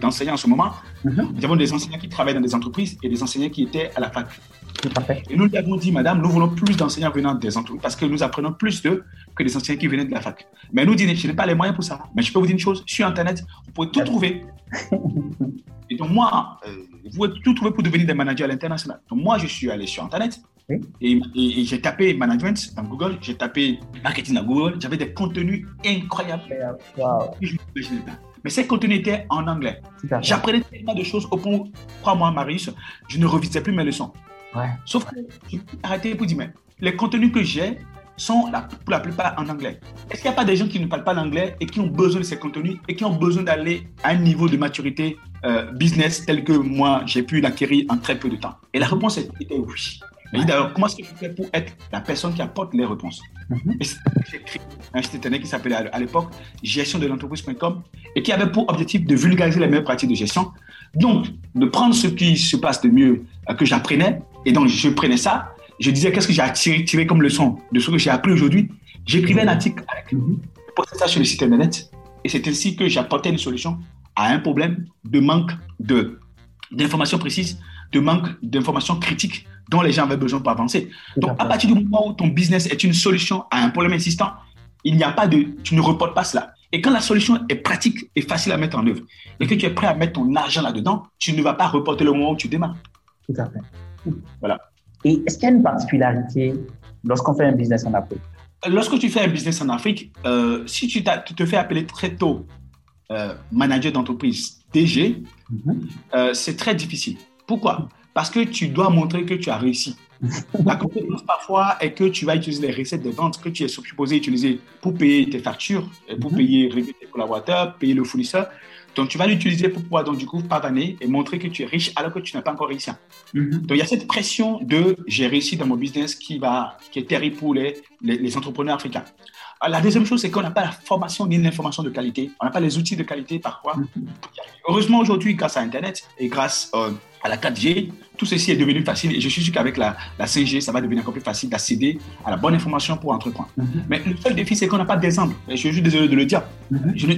d'enseignants en ce moment. Mhm. Nous avons des enseignants qui travaillent dans des entreprises et des enseignants qui étaient à la fac. Et nous lui avons dit, Madame, nous voulons plus d'enseignants venant des entreprises parce que nous apprenons plus d'eux que des enseignants qui venaient de la fac. Mais nous, dit, je n'ai pas les moyens pour ça. Mais je peux vous dire une chose, sur Internet, vous pouvez tout trouver. Et donc moi, euh, vous pouvez tout trouver pour devenir des managers à l'international. Donc moi, je suis allé sur Internet et, j'ai tapé management dans Google, j'ai tapé marketing dans Google. J'avais des contenus incroyables. Mais ces contenus étaient en anglais. J'apprenais tellement de choses au point crois-moi, Marius, je ne revisais plus mes leçons. Sauf que j'ai arrêté pour dire, mais les contenus que j'ai sont la, pour la plupart en anglais. Est-ce qu'il n'y a pas des gens qui ne parlent pas l'anglais et qui ont besoin de ces contenus et qui ont besoin d'aller à un niveau de maturité euh, business tel que moi j'ai pu l'acquérir en très peu de temps? Et la réponse était oui. Mais alors, comment est-ce que je fais pour être la personne qui apporte les réponses? Mhm. J'ai créé un site internet qui s'appelait à l'époque gestion de l'entreprise.com et qui avait pour objectif de vulgariser les meilleures pratiques de gestion. Donc, de prendre ce qui se passe de mieux euh, que j'apprenais et donc je prenais ça je disais qu'est-ce que j'ai tiré, comme leçon de ce que j'ai appris aujourd'hui? J'écrivais un article avec, mhm. postais ça sur le site internet et c'est ainsi que j'apportais une solution à un problème de manque de d'informations précises, de manque d'informations critiques dont les gens avaient besoin pour avancer. Donc, à partir du moment où ton business est une solution à un problème existant, il n'y a pas de, tu ne reportes pas cela. Et quand la solution est pratique et facile à mettre en œuvre, et que tu es prêt à mettre ton argent là-dedans, tu ne vas pas reporter le moment où tu démarres. Tout à fait. Voilà. Et est-ce qu'il y a une particularité lorsqu'on fait un business en Afrique? Lorsque tu fais un business en Afrique, euh, si tu, te fais appeler très tôt euh, manager d'entreprise DG, mhm. euh, c'est très difficile. Pourquoi? Parce que tu dois montrer que tu as réussi. La compétence parfois est que tu vas utiliser les recettes de vente que tu es supposé utiliser pour payer tes factures, pour mhm. payer tes collaborateurs, payer le fournisseur. Donc, tu vas l'utiliser pour pouvoir, donc, du coup, pavaner et montrer que tu es riche alors que tu n'as pas encore réussi. Mhm. Donc, il y a cette pression de j'ai réussi dans mon business qui, va, qui est terrible pour les, les, entrepreneurs africains. La deuxième chose, c'est qu'on n'a pas la formation ni l'information de qualité. On n'a pas les outils de qualité parfois. Mhm. Heureusement, aujourd'hui, grâce à Internet et grâce euh, à la 4G, tout ceci est devenu facile et je suis sûr qu'avec la, la 5G, ça va devenir encore plus facile d'accéder à la bonne information pour entreprendre. Mhm. Mais le seul défi, c'est qu'on n'a pas d'exemple. Je suis désolé de le dire. Je ne,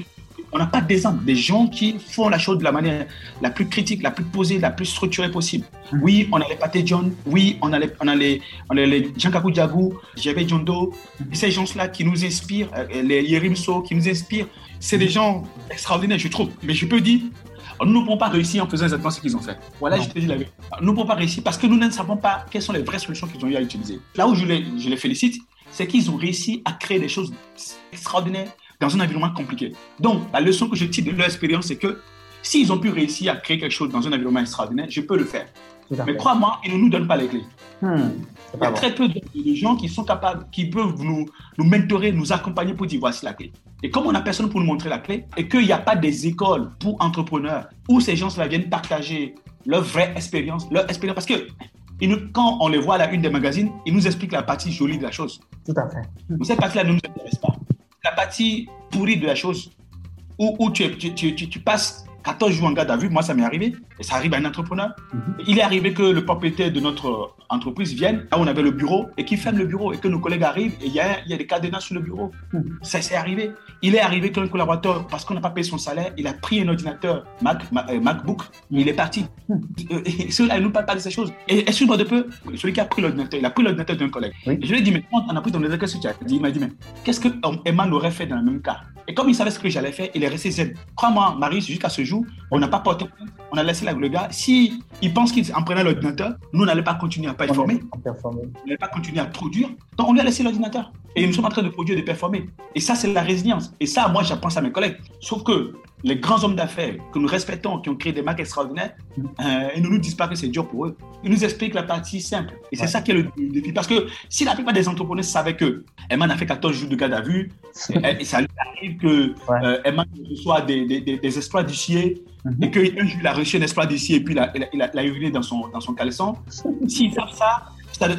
on n'a pas d'exemple, des gens qui font la chose de la manière la plus critique, la plus posée, la plus structurée possible. Mm-hmm. Oui, on a les Paté John, oui, on a les, on a les, on a les Jankaku Diagou, Jebe Jondo, mm-hmm. ces gens-là qui nous inspirent, euh, les Yerimso qui nous inspirent, c'est des gens extraordinaires, je trouve. Mais je peux dire, nous ne pouvons pas réussir en faisant exactement ce qu'ils ont fait. Voilà, je te dis la vérité. Nous ne pouvons pas réussir parce que nous ne savons pas quelles sont les vraies solutions qu'ils ont eu à utiliser. Là où je les, je les félicite, c'est qu'ils ont réussi à créer des choses extraordinaires dans un environnement compliqué. Donc, la leçon que je tire de leur expérience, c'est que s'ils ont pu réussir à créer quelque chose dans un environnement extraordinaire, je peux le faire. Mais crois-moi, ils ne nous donnent pas les clés. Hmm, il y a très peu de, gens qui sont capables, qui peuvent nous, nous mentorer, nous accompagner pour dire voici la clé. Et comme on n'a personne pour nous montrer la clé, et qu'il n'y a pas des écoles pour entrepreneurs où ces gens-là viennent partager leur vraie expérience, leur expérience, parce que quand on les voit à la une des magazines, ils nous expliquent la partie jolie de la chose. Tout à fait. Mais cette partie-là ne nous intéresse pas. La partie pourrie de la chose, où, où tu, tu, tu, tu, passes 14 jours en garde à vue, moi ça m'est arrivé, et ça arrive à un entrepreneur. Mhm. Il est arrivé que le propriétaire de notre entreprise vienne, là où on avait le bureau, et qu'il ferme le bureau, et que nos collègues arrivent, et il y a, y a des cadenas sur le bureau. Mhm. Ça s'est arrivé. Il est arrivé qu'un collaborateur, parce qu'on n'a pas payé son salaire, il a pris un ordinateur Mac, euh, MacBook, mhm. il est parti. Et cela, il ne nous parle pas de ces choses. Et excuse-moi de peu, celui qui a pris l'ordinateur, il a pris l'ordinateur d'un collègue. Et je lui ai dit, mais on a pris ton ordinateur, qu'est-ce que tu as dit? Il m'a dit, mais qu'est-ce que Emma aurait fait dans le même cas? Et comme il savait ce que j'allais faire, il est resté zen. Crois-moi, Marie, jusqu'à ce jour, on n'a pas porté, on a laissé le gars. Si il pense qu'en prenant l'ordinateur, nous n'allons pas continuer à pas informer. On n'allait pas continuer à produire. Donc on lui a laissé l'ordinateur. Et nous sommes en train de produire et de performer. Et ça, c'est la résilience. Et ça, moi, j'apprends ça à mes collègues. Sauf que les grands hommes d'affaires que nous respectons, qui ont créé des marques extraordinaires, euh, ils ne nous disent pas que c'est dur pour eux. Ils nous expliquent la partie simple. Et c'est ça qui est le, défi. Parce que si la plupart des entrepreneurs savaient que Emman a fait 14 jours de garde à vue, et, ça lui arrive que ouais. euh, reçoit des, des, des, exploits d'huissier, mm-hmm. et qu'un jour il a reçu un exploit d'huissier et puis il a, il, a, il a, uriné dans son, dans son caleçon, s'ils savent ça,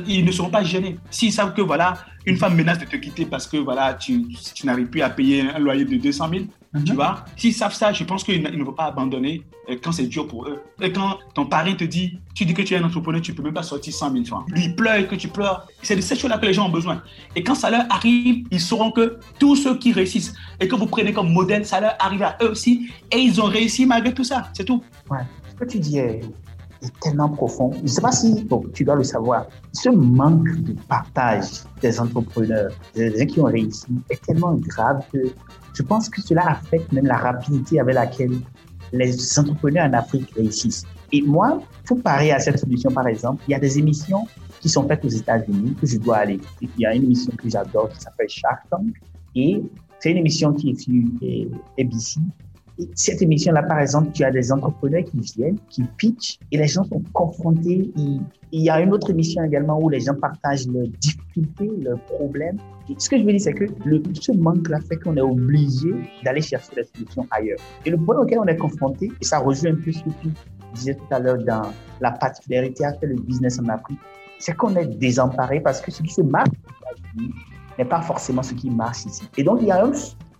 ils ne seront pas gênés. S'ils savent que voilà, une femme menace de te quitter parce que voilà, tu, tu n'arrives plus à payer un loyer de 200 000, tu mhm. vois, s'ils savent ça, je pense qu'ils ne vont pas abandonner euh, quand c'est dur pour eux. Et quand ton parrain te dit, tu dis que tu es un entrepreneur, tu peux même pas sortir 100 000 francs. Lui, il pleure que tu pleures. C'est de ces choses-là que les gens ont besoin. Et quand ça leur arrive, ils sauront que tous ceux qui réussissent et que vous prenez comme modèle, ça leur arrive à eux aussi. Et ils ont réussi malgré tout ça. C'est tout. Ouais. Ce que tu dis est est tellement profond. Je ne sais pas si tu dois le savoir. Ce manque de partage des entrepreneurs, des gens qui ont réussi, est tellement grave que je pense que cela affecte même la rapidité avec laquelle les entrepreneurs en Afrique réussissent. Et moi, pour parer à cette solution, par exemple, il y a des émissions qui sont faites aux États-Unis que je dois aller Il y a une émission que j'adore qui s'appelle Shark Tank. Et c'est une émission qui est sur ABC cette émission-là, par exemple, tu as des entrepreneurs qui viennent, qui pitchent, et les gens sont confrontés. Il, y a une autre émission également où les gens partagent leurs difficultés, leurs problèmes. ce que je veux dire, c'est que le, ce manque-là fait qu'on est obligé d'aller chercher des solutions ailleurs. Et le point auquel on est confronté, et ça rejoint un peu ce que tu disais tout à l'heure dans la particularité à faire le business en Afrique, c'est qu'on est désemparé parce que ce qui se marche n'est pas forcément ce qui marche ici. Et donc, il y a un,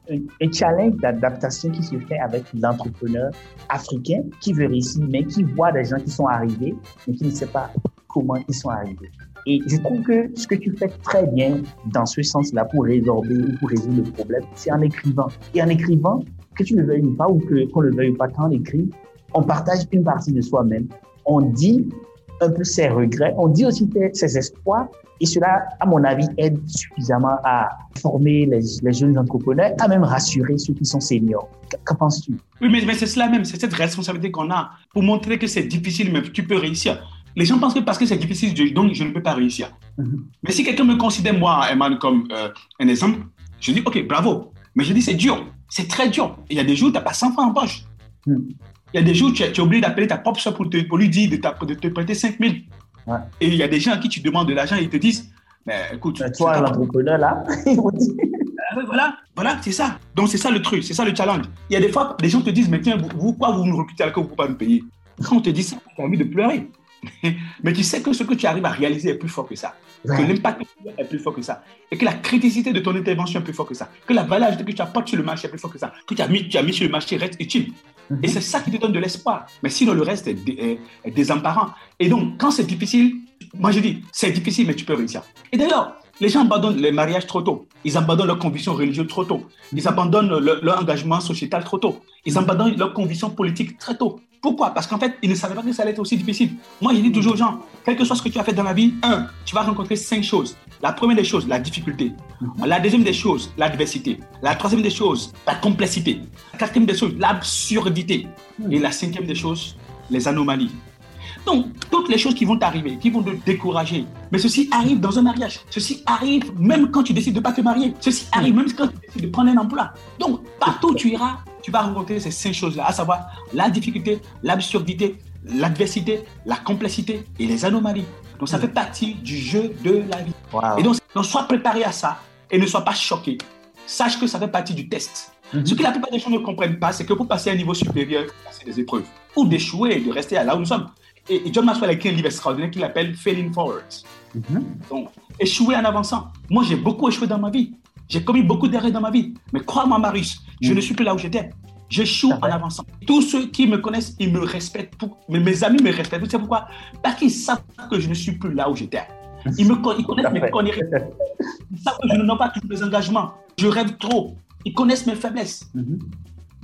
un, challenge d'adaptation qui se fait avec l'entrepreneur africain qui veut réussir, mais qui voit des gens qui sont arrivés, mais qui ne sait pas comment ils sont arrivés. Et je trouve que ce que tu fais très bien dans ce sens-là pour résorber ou pour résoudre le problème, c'est en écrivant. Et en écrivant, que tu le veuilles ou pas, ou qu'on le veuille pas, quand on écrit, on partage une partie de soi-même. On dit un peu ses regrets, on dit aussi ses espoirs, et cela, à mon avis, aide suffisamment à former les, les jeunes entrepreneurs, à même rassurer ceux qui sont seniors. Qu'en penses-tu? Oui, mais, mais c'est cela même, c'est cette responsabilité qu'on a pour montrer que c'est difficile, mais tu peux réussir. Les gens pensent que parce que c'est difficile, donc je ne peux pas réussir. Mhm. Mais si quelqu'un me considère, moi, Eman, comme euh, un exemple, je dis, OK, bravo. Mais je dis, c'est dur. C'est très dur. Il y a des jours où tu n'as pas 100 francs en poche. Mhm. Il y a des jours où tu, es obligé d'appeler ta propre soeur pour, pour lui dire de, de te prêter 5 000. Et il y a des gens à qui tu demandes de l'argent et ils te disent, mais écoute, toi, l'entrepreneur là, ah voilà, voilà, c'est ça. Donc c'est ça le truc, c'est ça le challenge. Il y a des fois, les gens te disent, mais tiens, vous, quoi vous nous recrutez alors que vous ne pouvez pas nous payer? Quand on te dit ça, tu as envie de pleurer. mais tu sais que ce que tu arrives à réaliser est plus fort que ça. Que l'impact est plus fort que ça. Et que la criticité de ton intervention est plus fort que ça. Que la valeur que tu apportes sur le marché est plus fort que ça. Que tu as mis, tu as mis sur le marché reste utile. Et c'est ça qui te donne de l'espoir. Mais sinon, le reste est, est, désemparant. Et donc, quand c'est difficile, moi je dis, c'est difficile, mais tu peux réussir. Et d'ailleurs, les gens abandonnent les mariages trop tôt. Ils abandonnent leurs convictions religieuses trop tôt. Ils abandonnent leur engagement sociétal trop tôt. Ils abandonnent leurs convictions politiques très tôt. Pourquoi? Parce qu'en fait, ils ne savaient pas que ça allait être aussi difficile. Moi, je dis toujours aux gens, quel que soit ce que tu as fait dans la vie, un, tu vas rencontrer cinq choses. La première des choses, la difficulté. La deuxième des choses, l'adversité. La troisième des choses, la complexité. La quatrième des choses, l'absurdité. Et la cinquième des choses, les anomalies. Donc, toutes les choses qui vont t'arriver, qui vont te décourager, mais ceci arrive dans un mariage. Ceci arrive même quand tu décides de ne pas te marier. Ceci arrive même quand tu décides de prendre un emploi. Donc, partout tu iras, tu vas rencontrer ces cinq choses-là, à savoir la difficulté, l'absurdité, l'adversité, la complexité et les anomalies. Donc ça fait partie du jeu de la vie. Wow. Et donc, donc, sois préparé à ça et ne sois pas choqué. Sache que ça fait partie du test. Mhm. Ce que la plupart des gens ne comprennent pas, c'est que pour passer à un niveau supérieur, passer des épreuves. Ou d'échouer et de rester là où nous sommes. Et, et John Maxwell a écrit un livre extraordinaire qu'il appelle Failing Forward. Mhm. Donc, échouer en avançant. Moi, j'ai beaucoup échoué dans ma vie. J'ai commis beaucoup d'erreurs dans ma vie. Mais crois-moi, Marius, je Mhm. ne suis plus là où j'étais. J'échoue en avançant. Tous ceux qui me connaissent, ils me respectent. Pour... Mais mes amis me respectent. Sais pourquoi? Parce qu'ils savent que je ne suis plus là où j'étais. Ils, me ils connaissent mes conneries. Ils savent que je ne nomme pas tous mes engagements. Je rêve trop. Ils connaissent mes faiblesses. Mhm.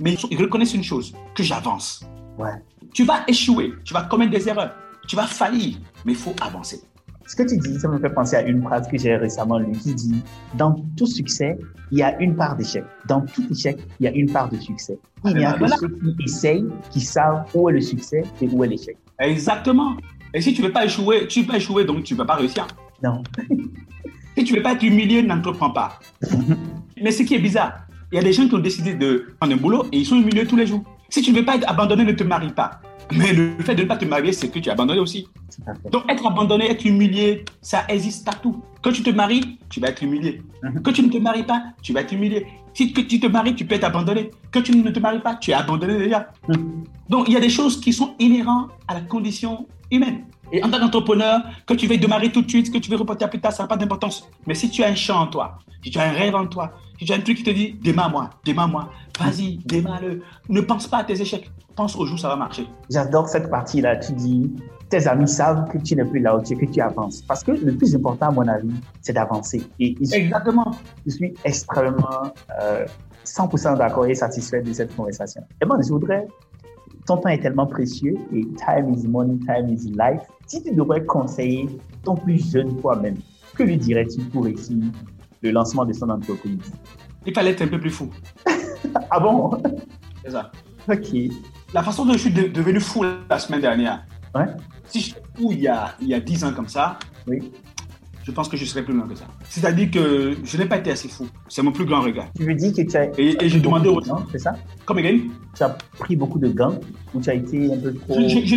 Mais ils reconnaissent une chose, que j'avance. Ouais. Tu vas échouer, tu vas commettre des erreurs, tu vas faillir, mais il faut avancer. Ce que tu dis, ça me fait penser à une phrase que j'ai récemment lue qui dit Dans tout succès, il y a une part d'échec. Dans tout échec, il y a une part de succès. Il n'y a que ceux qui essayent qui savent où est le succès et où est l'échec. Exactement. Et si tu ne veux pas échouer, tu peux échouer, donc tu ne vas pas réussir. Non. Si tu ne veux pas être humilié, n'entreprends pas. Mais ce qui est bizarre, il y a des gens qui ont décidé de prendre un boulot et ils sont humiliés tous les jours. Si tu ne veux pas être abandonné, ne te marie pas. Mais le fait de ne pas te marier, c'est que tu es abandonné aussi. Donc être abandonné, être humilié, ça existe partout. Quand tu te maries, tu vas être humilié. Mhm. Quand tu ne te maries pas, tu vas être humilié. Si tu te maries, tu peux être abandonné. Quand tu ne te maries pas, tu es abandonné déjà. Mhm. Donc il y a des choses qui sont inhérentes à la condition humaine. Et en tant qu'entrepreneur, que tu veuilles démarrer tout de suite, que tu veux reporter à plus tard, ça n'a pas d'importance. Mais si tu as un chant en toi, si tu as un rêve en toi, si tu as un truc qui te dit démarre-moi, démarre-moi, vas-y, démarre-le. Ne pense pas à tes échecs. Pense au jour où ça va marcher. J'adore cette partie-là. Tu dis Tes amis savent que tu n'es plus là où tu es, que tu avances. Parce que le plus important, à mon avis, c'est d'avancer. Et je, Exactement. je suis extrêmement euh, 100% d'accord et satisfait de cette conversation. Et moi, je voudrais. Ton temps est tellement précieux et time is money, time is life. Si tu devrais conseiller ton plus jeune toi-même, que lui dirais-tu pour réussir le lancement de son entreprise? Il fallait être un peu plus fou. Ah bon? C'est ça. Ok. La façon dont je suis de- devenu fou la semaine dernière, Ouais. si j'étais fou il y, a, il y a 10 ans comme ça, Oui. Je pense que je serais plus loin que ça. C'est-à-dire que je n'ai pas été assez fou. C'est mon plus grand regret. Tu veux dire que tu as. Et, et j'ai demandé aux gens, c'est ça? Comme again, Tu as pris beaucoup de gants ou tu as été un peu trop. je- je- je-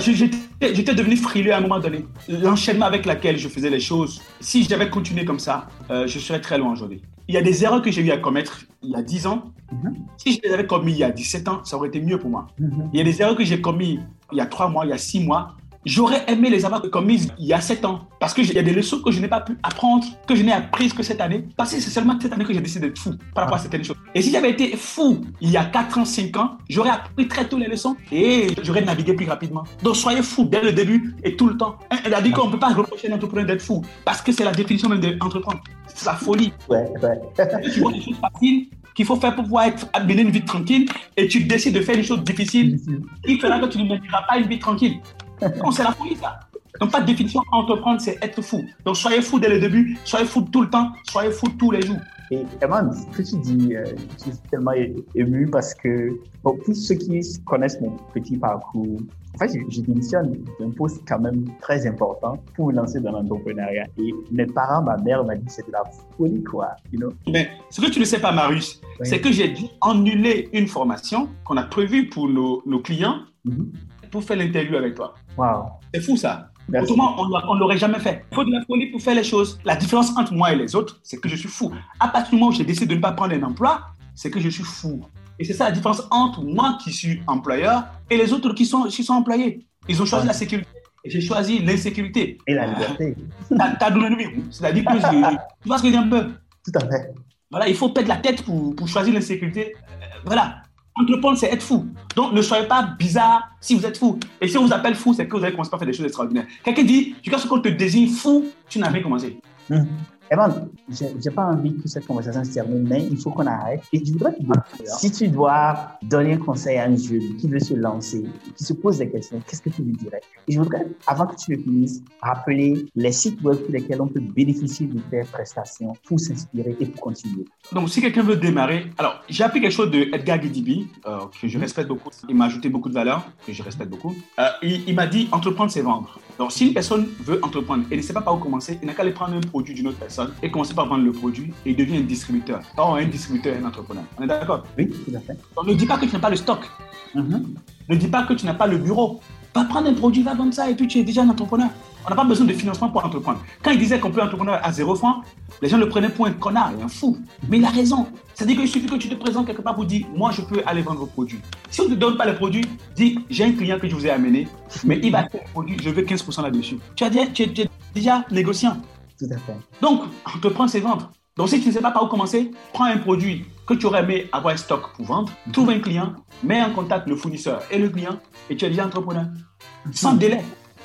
je- je- j'étais devenu frileux à un moment donné. L'enchaînement avec lequel je faisais les choses, si j'avais continué comme ça, euh, je serais très loin aujourd'hui. Il y a des erreurs que j'ai eu à commettre il y a 10 ans. Mhm. Si je les avais commis il y a 17 ans, ça aurait été mieux pour moi. Mhm. Il y a des erreurs que j'ai commises il y a 3 mois, il y a 6 mois. J'aurais aimé les avoir commises il y a 7 ans. Parce qu'il y a des leçons que je n'ai pas pu apprendre, que je n'ai apprises que cette année. Parce que c'est seulement cette année que j'ai décidé d'être fou par rapport à certaines choses. Et si j'avais été fou il y a 4 ans, 5 ans, j'aurais appris très tôt les leçons et j'aurais navigué plus rapidement. Donc soyez fou dès le début et tout le temps. Elle a dit qu'on ne peut pas reprocher à un entrepreneur d'être fou. Parce que c'est la définition même d'entreprendre. C'est la folie. Ouais, ouais. tu vois des choses faciles qu'il faut faire pour pouvoir être, mener une vie tranquille et tu décides de faire des choses difficiles il fera que tu ne mèneras pas une vie tranquille. Non, c'est la folie, ça. Donc, pas de définition, entreprendre, c'est être fou. Donc, soyez fou dès le début, soyez fou tout le temps, soyez fou tous les jours. Et Eman, ce que tu dis, euh, je suis tellement ému parce que, bon, pour ceux qui connaissent mon petit parcours, en fait, je, je démissionne d'un poste quand même très important pour me lancer dans l'entrepreneuriat. Et mes parents, ma mère m'a dit, c'est de la folie, quoi. You know? Mais ce que tu ne sais pas, Marius, Oui. c'est que j'ai dû annuler une formation qu'on a prévue pour nos, nos clients Mhm. Pour faire l'interview avec toi. Wow. C'est fou, ça. Merci. Autrement, on ne l'aurait jamais fait. Il faut de la folie pour faire les choses. La différence entre moi et les autres, c'est que je suis fou. À partir du moment où j'ai décidé de ne pas prendre un emploi, c'est que je suis fou. Et c'est ça la différence entre moi qui suis employeur et les autres qui sont, qui sont employés. Ils ont choisi Ouais. la sécurité. Et j'ai choisi l'insécurité. Et la liberté. T'as t'as donné. C'est-à-dire que je- tu vois ce que je dis un peu? Tout à fait. Voilà, il faut perdre la tête pour, pour choisir l'insécurité. Euh, voilà. Entreprendre, c'est être fou. Donc, ne soyez pas bizarre si vous êtes fou. Et si on vous appelle fou, c'est que vous avez commencé par faire des choses extraordinaires. Quelqu'un dit, jusqu'à ce qu'on te désigne fou, tu n'as rien commencé. Mhm. Evan, j'ai pas envie que cette conversation se termine, mais il faut qu'on arrête. Et je voudrais te demander, si tu dois donner un conseil à un jeune qui veut se lancer, qui se pose des questions, qu'est-ce que tu lui dirais? Et je voudrais, avant que tu le finisses, rappeler les sites web pour lesquels on peut bénéficier de tes prestations pour s'inspirer et pour continuer. Donc, si quelqu'un veut démarrer, alors j'ai appris quelque chose de Edgar Guidibi, euh, que je respecte beaucoup. Il m'a ajouté beaucoup de valeur, que je respecte beaucoup. Euh, il il m'a dit entreprendre, c'est vendre. Donc, si une personne veut entreprendre et ne sait pas par où commencer, il n'a qu'à aller prendre un produit d'une autre personne et commencer par vendre le produit et devient un distributeur. Or, un distributeur est un entrepreneur. On est d'accord? Oui, tout à fait. On ne dit pas que tu n'as pas le stock. Mhm. Ne dis pas que tu n'as pas le bureau. Va prendre un produit, va vendre ça et puis tu es déjà un entrepreneur. On n'a pas besoin de financement pour entreprendre. Quand il disait qu'on peut entreprendre à zéro franc, les gens le prenaient pour un connard un fou. Mais il a raison. C'est-à-dire qu'il suffit que tu te présentes quelque part pour dire Moi, je peux aller vendre vos produits. Si on ne te donne pas les produits, dis J'ai un client que je vous ai amené, mais il va le produit, je veux 15% là-dessus. Tu, tu, es déjà négociant. Tout à fait. Donc, entreprendre, c'est vendre. Donc, si tu ne sais pas par où commencer, prends un produit que tu aurais aimé avoir un stock pour vendre, trouve un client, mets en contact le fournisseur et le client, et tu es déjà entrepreneur. Sans délai.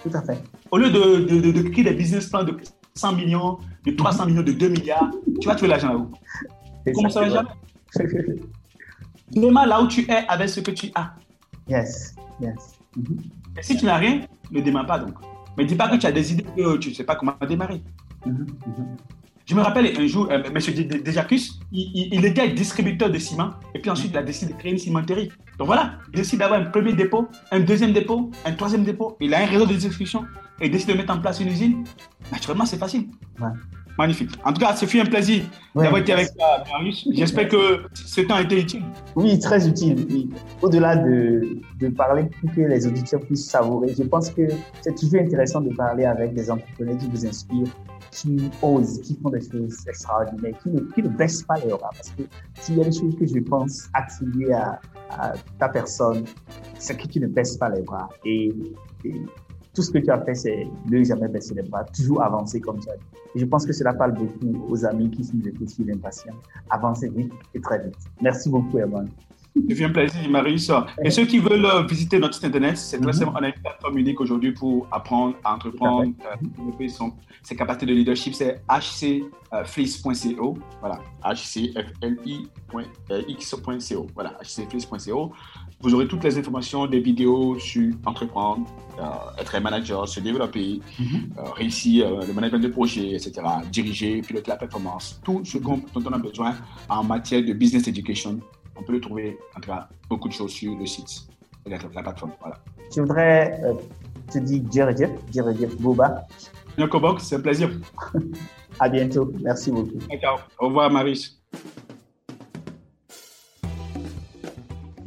Tout à fait. Au lieu de, de, de, créer des business plans de 100 millions, de 300 millions, de 2 milliards, tu vas trouver l'argent là-haut. Comment ça va jamais Démarre là où tu es avec ce que tu as. Yes, yes. Et si tu n'as rien, ne démarre pas donc. Mais dis pas que tu as des idées que tu ne sais pas comment démarrer. Mm-hmm, mm-hmm. Je me rappelle un jour, euh, M. Dejacus, il, il, était distributeur de ciment et puis ensuite il a décidé de créer une cimenterie. Donc voilà, il décide d'avoir un premier dépôt, un deuxième dépôt, un troisième dépôt. Il a un réseau de distribution et il décide de mettre en place une usine. Naturellement, c'est facile. Magnifique. En tout cas, ce fut un plaisir d'avoir été avec toi, Marius. J'espère que ce temps a été utile. Oui, très utile. Au-delà de, de, parler pour que les auditeurs puissent savourer, je pense que c'est toujours intéressant de parler avec des entrepreneurs qui vous inspirent qui osent, qui font des choses extraordinaires, qui ne, qui ne baissent pas les bras. Parce que s'il y a des choses que je pense attribuer à, ta personne, c'est que tu ne baisses pas les bras. Et, tout ce que tu as fait, c'est ne jamais baisser les bras, toujours avancer comme ça. Et je pense que cela parle beaucoup aux amis qui sont écoutent sur l'impatient. Avancer vite et très vite. Merci beaucoup, Evan. Fait un plaisir, Marius. Et ceux qui veulent euh, visiter notre site internet, c'est très mhm. simple. On a une plateforme unique aujourd'hui pour apprendre à entreprendre, à euh, développer son, ses capacités de leadership. C'est hcfleece.co. Voilà, hcfli.x.co. Voilà, hcfleece.co. Vous aurez toutes les informations, des vidéos sur entreprendre, euh, être un manager, se développer, mhm. réussir le management de projet, etc., diriger, piloter la performance, tout ce dont on a besoin en matière de business education on peut le trouver, en tout cas, beaucoup de choses sur le site, la, la plateforme. Voilà. Je voudrais euh, te dire Djerejef, Djerejef Boba. Nyokobok, c'est un plaisir. à bientôt. Merci beaucoup. Au revoir, Maris.